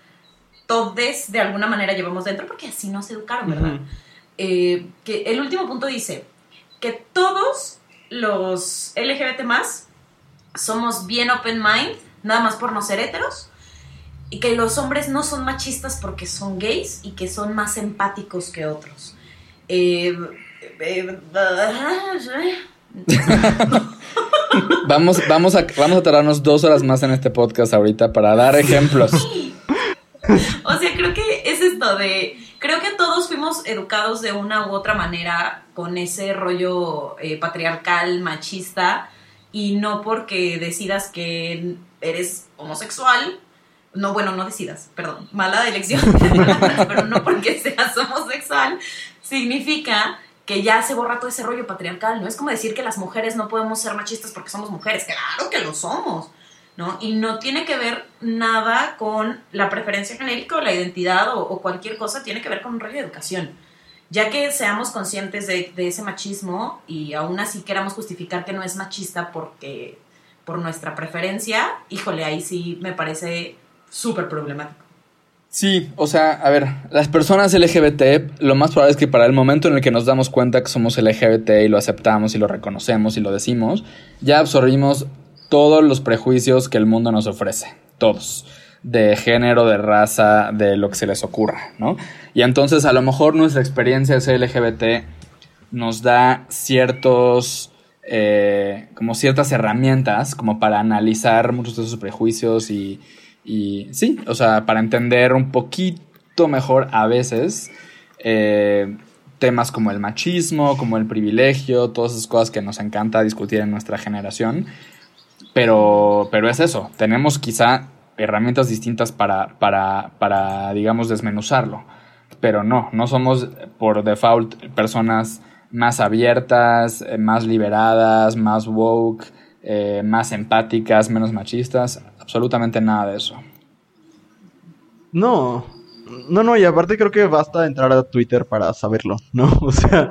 todos de alguna manera llevamos dentro porque así nos educaron, ¿verdad? Eh, que el último punto dice que todos los LGBT más somos bien open mind, nada más por no ser heteros y que los hombres no son machistas porque son gays y que son más empáticos que otros. Eh, eh, vamos, vamos, a, vamos a tardarnos dos horas más en este podcast ahorita para dar ejemplos. O sea, creo que es esto de... Creo que todos fuimos educados de una u otra manera con ese rollo eh, patriarcal, machista, y no porque decidas que eres homosexual no, bueno, no decidas, perdón, mala elección, pero no porque seas homosexual, significa que ya se borra todo ese rollo patriarcal, ¿no? Es como decir que las mujeres no podemos ser machistas porque somos mujeres, claro que lo somos, ¿no? Y no tiene que ver nada con la preferencia genérica o la identidad o, cualquier cosa, tiene que ver con un rollo de educación. Ya que seamos conscientes de, ese machismo y aún así queramos justificar que no es machista porque por nuestra preferencia, híjole, ahí sí me parece súper problemático. Sí, o sea, a ver, las personas LGBT, lo más probable es que para el momento en el que nos damos cuenta que somos LGBT y lo aceptamos y lo reconocemos y lo decimos, ya absorbimos todos los prejuicios que el mundo nos ofrece, todos, de género, de raza, de lo que se les ocurra, ¿no? Y entonces a lo mejor nuestra experiencia ser LGBT nos da ciertos, eh, como ciertas herramientas como para analizar muchos de esos prejuicios y y sí, o sea, para entender un poquito mejor a veces eh, temas como el machismo, como el privilegio, todas esas cosas que nos encanta discutir en nuestra generación. Pero, pero es eso, tenemos quizá herramientas distintas para, para, para, digamos, desmenuzarlo. Pero no, no somos por default personas más abiertas, eh, más liberadas, más woke, eh, más empáticas, menos machistas absolutamente nada de eso. No, no, no, y aparte creo que basta entrar a Twitter para saberlo, ¿no? O sea,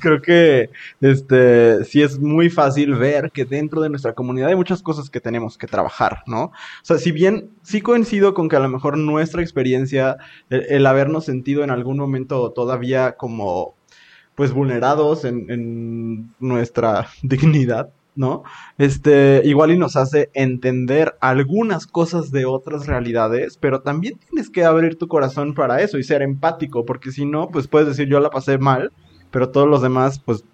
creo que este sí es muy fácil ver que dentro de nuestra comunidad hay muchas cosas que tenemos que trabajar, ¿no? O sea, si bien sí coincido con que a lo mejor nuestra experiencia, el, habernos sentido en algún momento todavía como pues vulnerados en, en nuestra dignidad, ¿no? Este, igual y nos hace entender algunas cosas de otras realidades, pero también tienes que abrir tu corazón para eso y ser empático, porque si no, pues puedes decir yo la pasé mal, pero todos los demás, pues,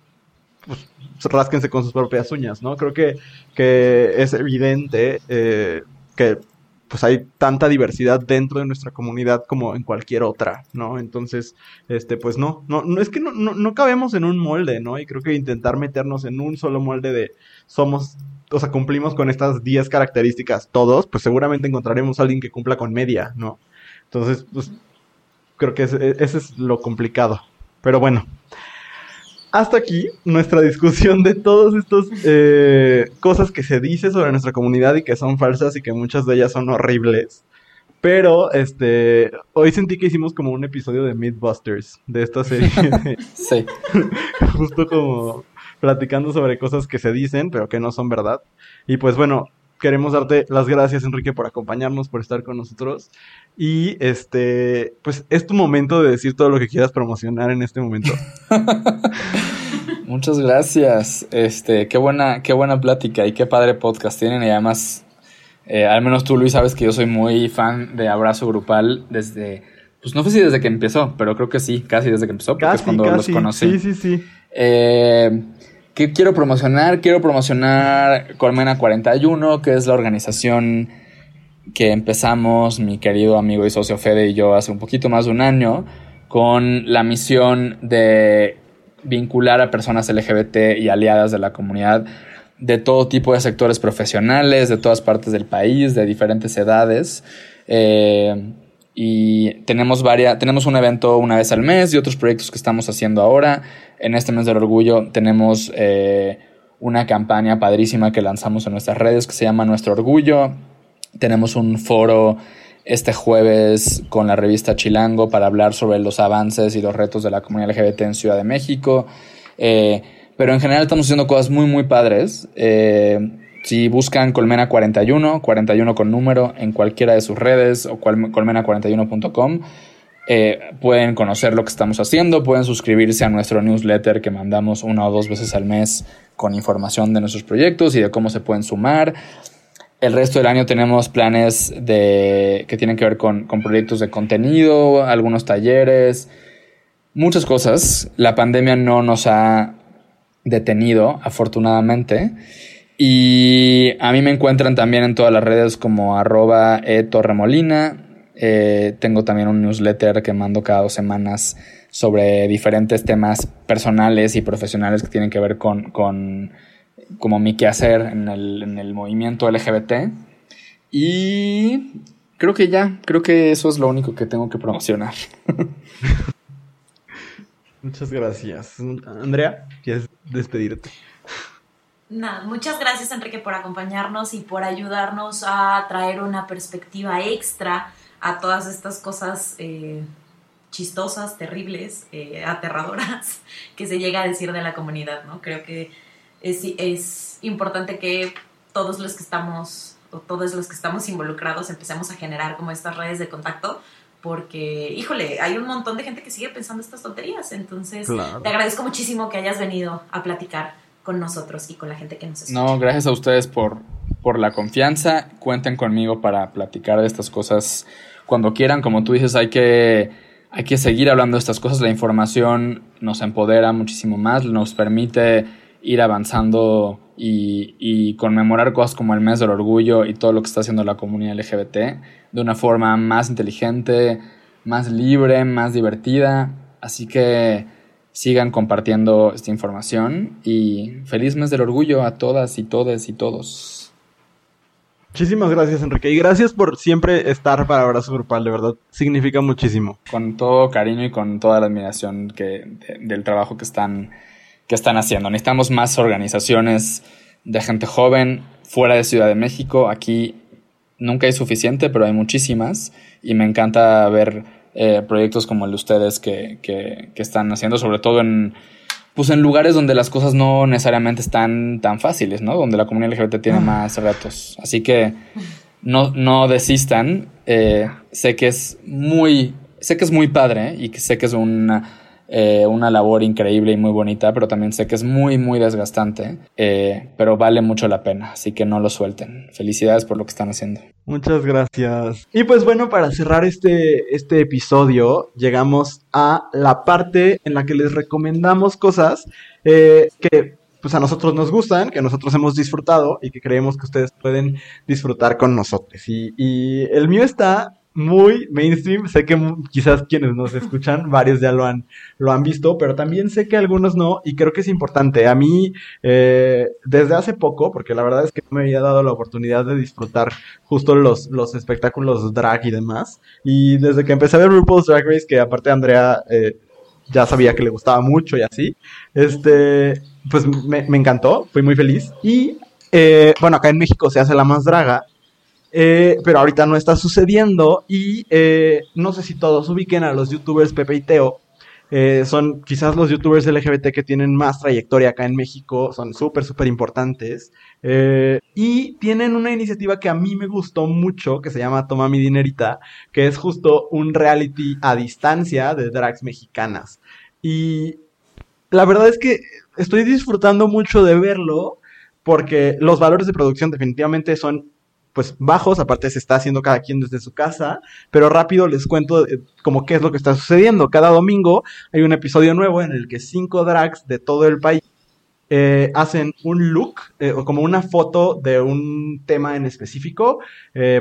pues rásquense con sus propias uñas, ¿no? Creo que, que es evidente eh, que pues hay tanta diversidad dentro de nuestra comunidad como en cualquier otra, ¿no? Entonces, este, pues no, no, no es que no, no, no cabemos en un molde, ¿no? Y creo que intentar meternos en un solo molde de somos, o sea, cumplimos con estas 10 características todos, pues seguramente encontraremos a alguien que cumpla con media, ¿no? Entonces, pues creo que ese, ese es lo complicado. Pero bueno, hasta aquí nuestra discusión de todas estas eh, cosas que se dice sobre nuestra comunidad y que son falsas y que muchas de ellas son horribles. Pero este hoy sentí que hicimos como un episodio de Mythbusters de esta serie. sí. Justo como platicando sobre cosas que se dicen, pero que no son verdad. Y pues bueno, queremos darte las gracias, Enrique, por acompañarnos, por estar con nosotros. Y este, pues es tu momento de decir todo lo que quieras promocionar en este momento. Muchas gracias. Este, qué buena, qué buena plática y qué padre podcast tienen. Y además, eh, al menos tú, Luis, sabes que yo soy muy fan de Abrazo Grupal desde, pues no sé si desde que empezó, pero creo que sí, casi desde que empezó, porque es cuando los conocí. Sí, sí, sí. Eh, ¿Qué quiero promocionar? Quiero promocionar Colmena 41, que es la organización que empezamos mi querido amigo y socio Fede y yo hace un poquito más de un año con la misión de vincular a personas LGBT y aliadas de la comunidad de todo tipo de sectores profesionales, de todas partes del país, de diferentes edades. Eh, y tenemos varias, tenemos un evento una vez al mes y otros proyectos que estamos haciendo ahora. En este mes del orgullo tenemos eh, una campaña padrísima que lanzamos en nuestras redes que se llama Nuestro Orgullo. Tenemos un foro este jueves con la revista Chilango para hablar sobre los avances y los retos de la comunidad LGBT en Ciudad de México. Eh, pero en general estamos haciendo cosas muy, muy padres. Eh, si buscan Colmena 41, 41 con número, en cualquiera de sus redes o colmena41.com, eh, pueden conocer lo que estamos haciendo, pueden suscribirse a nuestro newsletter que mandamos una o dos veces al mes con información de nuestros proyectos y de cómo se pueden sumar. El resto del año tenemos planes de, que tienen que ver con, con proyectos de contenido, algunos talleres, muchas cosas. La pandemia no nos ha detenido, afortunadamente. Y a mí me encuentran también en todas las redes como arroba etorremolina. Eh, tengo también un newsletter que mando cada dos semanas sobre diferentes temas personales y profesionales que tienen que ver con, con como mi quehacer en el, en el movimiento LGBT. Y creo que ya, creo que eso es lo único que tengo que promocionar. Muchas gracias. Andrea, ¿quieres despedirte? Nada, muchas gracias Enrique por acompañarnos y por ayudarnos a traer una perspectiva extra a todas estas cosas eh, chistosas, terribles, eh, aterradoras que se llega a decir de la comunidad, ¿no? Creo que es, es importante que todos los que estamos o todos los que estamos involucrados empecemos a generar como estas redes de contacto porque, híjole, hay un montón de gente que sigue pensando estas tonterías, entonces te agradezco muchísimo que hayas venido a platicar con nosotros y con la gente que nos escucha. No, gracias a ustedes por, por la confianza. Cuenten conmigo para platicar de estas cosas cuando quieran. Como tú dices, hay que, hay que seguir hablando de estas cosas. La información nos empodera muchísimo más, nos permite ir avanzando y, y, conmemorar cosas como el mes del orgullo y todo lo que está haciendo la comunidad LGBT de una forma más inteligente, más libre, más divertida. Así que sigan compartiendo esta información y feliz mes del orgullo a todas y todes y todos. Muchísimas gracias Enrique y gracias por siempre estar para Abrazo Grupal, de verdad significa muchísimo. Con todo cariño y con toda la admiración que, del trabajo que están, que están haciendo. Necesitamos más organizaciones de gente joven fuera de Ciudad de México. Aquí nunca hay suficiente, pero hay muchísimas y me encanta ver eh, proyectos como el de ustedes que, que, están haciendo, sobre todo en, pues en lugares donde las cosas no necesariamente están tan fáciles, ¿no? Donde la comunidad LGBT tiene ah. más retos. Así que no, no desistan. Eh, sé que es muy, sé que es muy padre y que sé que es una, eh, una labor increíble y muy bonita, pero también sé que es muy, muy desgastante, eh, pero vale mucho la pena, así que no lo suelten. Felicidades por lo que están haciendo. Muchas gracias. Y pues bueno, para cerrar este, este episodio, llegamos a la parte en la que les recomendamos cosas eh, que pues a nosotros nos gustan, que nosotros hemos disfrutado y que creemos que ustedes pueden disfrutar con nosotros. Y, y el mío está muy mainstream. Sé que quizás quienes nos escuchan, varios ya lo han, lo han visto, pero también sé que algunos no, y creo que es importante. A mí, eh, desde hace poco, porque la verdad es que me había dado la oportunidad de disfrutar justo los, los espectáculos drag y demás, y desde que empecé a ver RuPaul's Drag Race, que aparte Andrea eh, ya sabía que le gustaba mucho y así, este, pues me, me encantó, fui muy feliz. Y eh, bueno, acá en México se hace la más draga, eh, pero ahorita no está sucediendo y eh, no sé si todos ubiquen a los youtubers Pepe y Teo. Eh, son quizás los youtubers LGBT que tienen más trayectoria acá en México, son súper, súper importantes. y tienen una iniciativa que a mí me gustó mucho, que se llama Toma mi dinerita, que es justo un reality a distancia de drags mexicanas. Y la verdad es que estoy disfrutando mucho de verlo, porque los valores de producción definitivamente son pues bajos, aparte se está haciendo cada quien desde su casa, pero rápido les cuento eh, como qué es lo que está sucediendo. Cada domingo hay un episodio nuevo en el que cinco drags de todo el país eh, hacen un look eh, o como una foto de un tema en específico.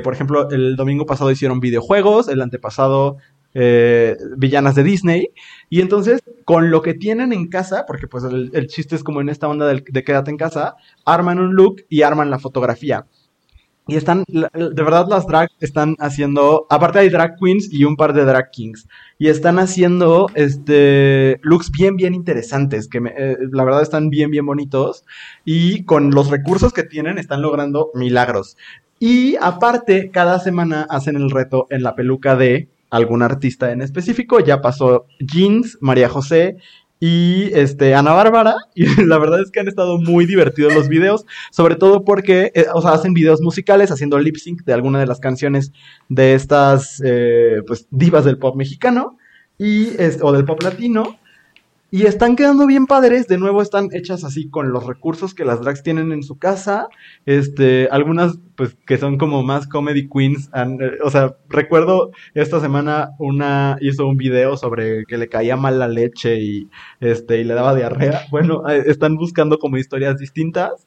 por ejemplo, el domingo pasado hicieron videojuegos, el antepasado villanas de Disney. Y entonces, con lo que tienen en casa, porque pues el, chiste es como en esta onda de, de quédate en casa, arman un look y arman la fotografía. Y están, de verdad las drag están haciendo, aparte hay drag queens y un par de drag kings. Y están haciendo, este, looks bien, bien interesantes, que eh, la verdad están bien, bien bonitos. Y con los recursos que tienen están logrando milagros. Y aparte, cada semana hacen el reto en la peluca de algún artista en específico. Ya pasó Jeans, María José y este Ana Bárbara y la verdad es que han estado muy divertidos los videos, sobre todo porque eh, o sea, hacen videos musicales haciendo lip sync de alguna de las canciones de estas eh, pues divas del pop mexicano y o del pop latino y están quedando bien padres, de nuevo están hechas así con los recursos que las drags tienen en su casa, este, algunas pues que son como más comedy queens, eh, o sea, recuerdo esta semana una hizo un video sobre que le caía mal la leche y este y le daba diarrea. Bueno, eh, están buscando como historias distintas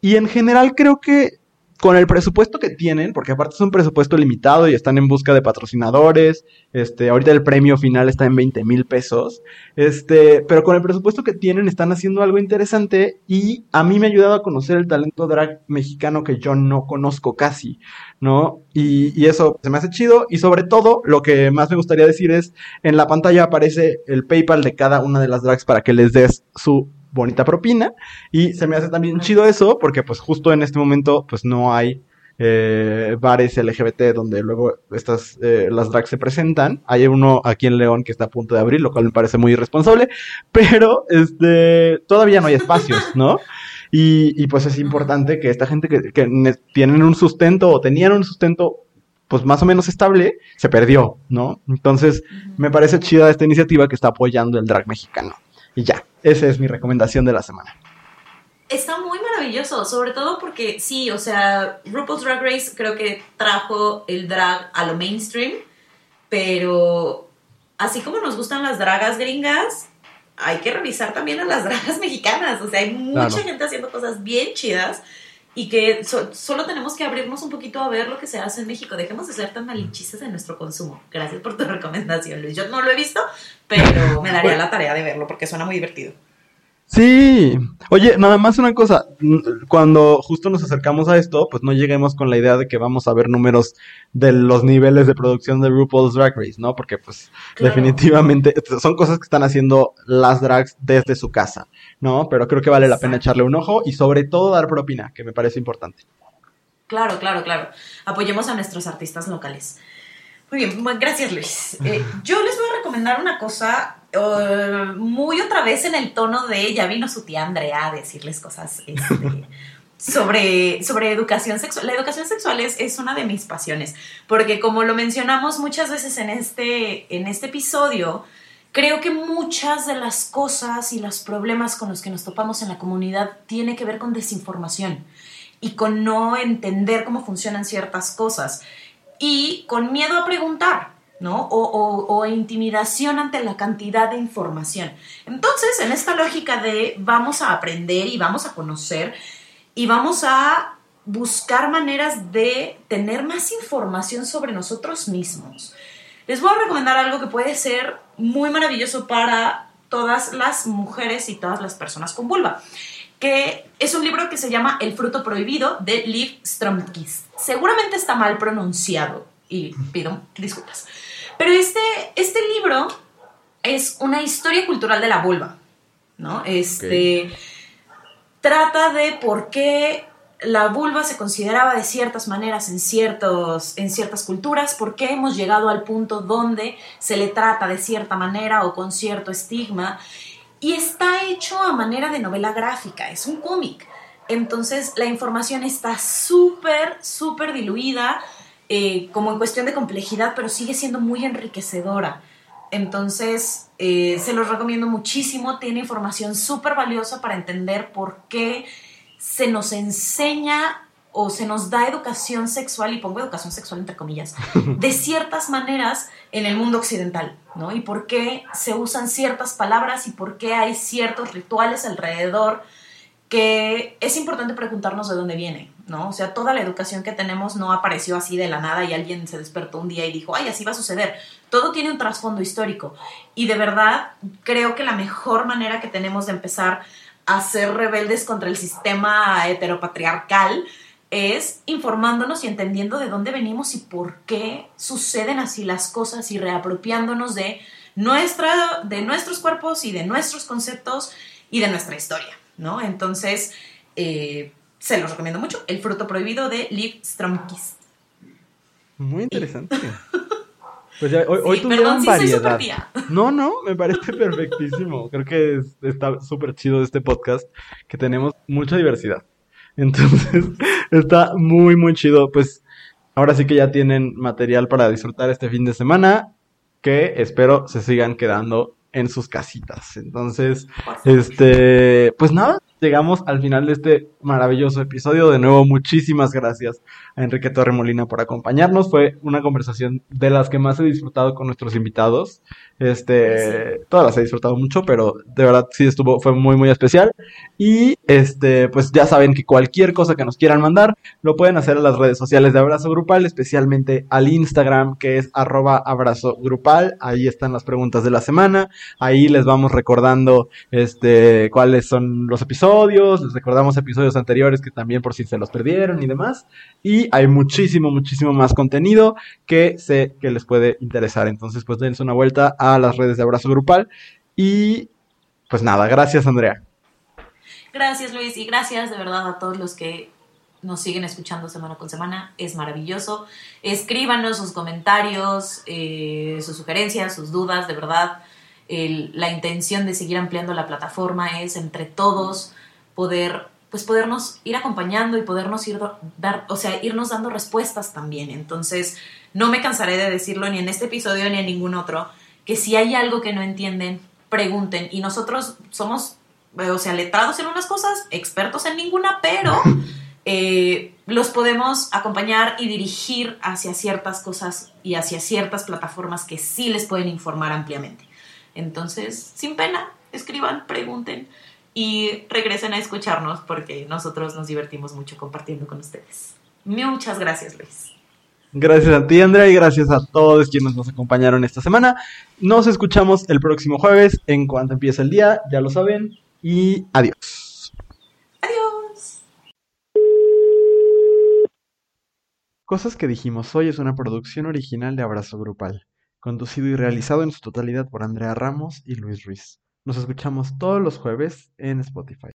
y en general creo que con el presupuesto que tienen, porque aparte es un presupuesto limitado y están en busca de patrocinadores, este, ahorita el premio final está en 20 mil pesos, este, pero con el presupuesto que tienen están haciendo algo interesante y a mí me ha ayudado a conocer el talento drag mexicano que yo no conozco casi, ¿no? Y, y eso se me hace chido y sobre todo lo que más me gustaría decir es, en la pantalla aparece el PayPal de cada una de las drags para que les des su bonita propina. Y se me hace también chido eso, porque pues justo en este momento pues no hay eh, bares LGBT donde luego estas, eh, las drags se presentan. Hay uno aquí en León que está a punto de abrir, lo cual me parece muy irresponsable, pero este, todavía no hay espacios, ¿no? Y, y pues es importante que esta gente que, que tienen un sustento o tenían un sustento pues más o menos estable, se perdió, ¿no? Entonces, me parece chida esta iniciativa que está apoyando el drag mexicano. Y ya, esa es mi recomendación de la semana. Está muy maravilloso, sobre todo porque sí, o sea, RuPaul's Drag Race creo que trajo el drag a lo mainstream, pero así como nos gustan las dragas gringas, hay que revisar también a las dragas mexicanas, o sea, hay mucha gente haciendo cosas bien chidas y que solo tenemos que abrirnos un poquito a ver lo que se hace en México. Dejemos de ser tan malinchistas en nuestro consumo. Gracias por tu recomendación, Luis. Yo no lo he visto, pero me daría la tarea de verlo porque suena muy divertido. Sí. Oye, nada más una cosa. Cuando justo nos acercamos a esto, pues no lleguemos con la idea de que vamos a ver números de los niveles de producción de RuPaul's Drag Race, ¿no? Porque pues definitivamente son cosas que están haciendo las drags desde su casa, ¿no? Pero creo que vale la pena echarle un ojo y sobre todo dar propina, que me parece importante. Claro, claro, claro. Apoyemos a nuestros artistas locales. Muy bien, gracias Luis. Eh, yo les voy a recomendar una cosa uh, muy otra vez en el tono de ya vino su tía Andrea a decirles cosas este, sobre, sobre educación sexual. La educación sexual es, es, una de mis pasiones, porque como lo mencionamos muchas veces en este, en este episodio, Creo que muchas de las cosas y los problemas con los que nos topamos en la comunidad tiene que ver con desinformación y con no entender cómo funcionan ciertas cosas y con miedo a preguntar, ¿no? O, intimidación ante la cantidad de información. Entonces, en esta lógica de vamos a aprender y vamos a conocer y vamos a buscar maneras de tener más información sobre nosotros mismos. Les voy a recomendar algo que puede ser muy maravilloso para todas las mujeres y todas las personas con vulva, que es un libro que se llama El fruto prohibido de Liv Stromkis. Seguramente está mal pronunciado y pido disculpas. Pero este, este libro es una historia cultural de la vulva, ¿no? Este trata de por qué la vulva se consideraba de ciertas maneras en, ciertos, en ciertas culturas, por qué hemos llegado al punto donde se le trata de cierta manera o con cierto estigma. Y está hecho a manera de novela gráfica, es un cómic. Entonces la información está súper, súper diluida, eh, como en cuestión de complejidad, pero sigue siendo muy enriquecedora. Entonces, eh, se los recomiendo muchísimo, tiene información súper valiosa para entender por qué se nos enseña o se nos da educación sexual, y pongo educación sexual entre comillas, de ciertas maneras en el mundo occidental, ¿no? Y por qué se usan ciertas palabras y por qué hay ciertos rituales alrededor que es importante preguntarnos de dónde viene, ¿no? O sea, toda la educación que tenemos no apareció así de la nada y alguien se despertó un día y dijo, ay, así va a suceder. Todo tiene un trasfondo histórico. Y de verdad, creo que la mejor manera que tenemos de empezar a ser rebeldes contra el sistema heteropatriarcal es informándonos y entendiendo de dónde venimos y por qué suceden así las cosas y reapropiándonos de, nuestra, de nuestros cuerpos y de nuestros conceptos y de nuestra historia, ¿no? Entonces, eh, se los recomiendo mucho. El fruto prohibido de Liv Stromkis. Muy interesante. Pues ya, hoy, tuvieron variedad. No, no, me parece perfectísimo. Creo que está súper chido este podcast, que tenemos mucha diversidad. Entonces, está muy, muy chido. Pues ahora sí que ya tienen material para disfrutar este fin de semana, que espero se sigan quedando en sus casitas. Entonces, este, pues nada, llegamos al final de este maravilloso episodio. De nuevo, muchísimas gracias a Enrique Torremolina por acompañarnos. Fue una conversación de las que más he disfrutado con nuestros invitados. Este, todas las he disfrutado mucho, pero de verdad sí estuvo, fue muy, muy especial. Y este, pues ya saben que cualquier cosa que nos quieran mandar, lo pueden hacer en las redes sociales de Abrazo Grupal, especialmente al Instagram, que es arroba abrazo grupal. Ahí están las preguntas de la semana. Ahí les vamos recordando este, cuáles son los episodios. Les recordamos episodios anteriores que también por si se los perdieron y demás. Y hay muchísimo, muchísimo más contenido que sé que les puede interesar. Entonces, pues dense una vuelta a las redes de Abrazo Grupal. Y pues nada, gracias Andrea. Gracias Luis y gracias de verdad a todos los que nos siguen escuchando semana con semana. Es maravilloso. Escríbanos sus comentarios, eh, sus sugerencias, sus dudas, de verdad. la intención de seguir ampliando la plataforma es entre todos poder pues podernos ir acompañando y podernos ir dar, o sea, irnos dando respuestas también. Entonces, no me cansaré de decirlo ni en este episodio ni en ningún otro que si hay algo que no entienden, pregunten. Y nosotros somos, eh, o sea, letrados en unas cosas, expertos en ninguna, pero eh, los podemos acompañar y dirigir hacia ciertas cosas y hacia ciertas plataformas que sí les pueden informar ampliamente. Entonces, sin pena, escriban, pregunten y regresen a escucharnos porque nosotros nos divertimos mucho compartiendo con ustedes. Muchas gracias, Luis. Gracias a ti, Andrea, y gracias a todos quienes nos acompañaron esta semana. Nos escuchamos el próximo jueves en cuanto empiece el día, ya lo saben, y adiós. Adiós. Cosas que dijimos hoy es una producción original de Abrazo Grupal, conducido y realizado en su totalidad por Andrea Ramos y Luis Ruiz. Nos escuchamos todos los jueves en Spotify.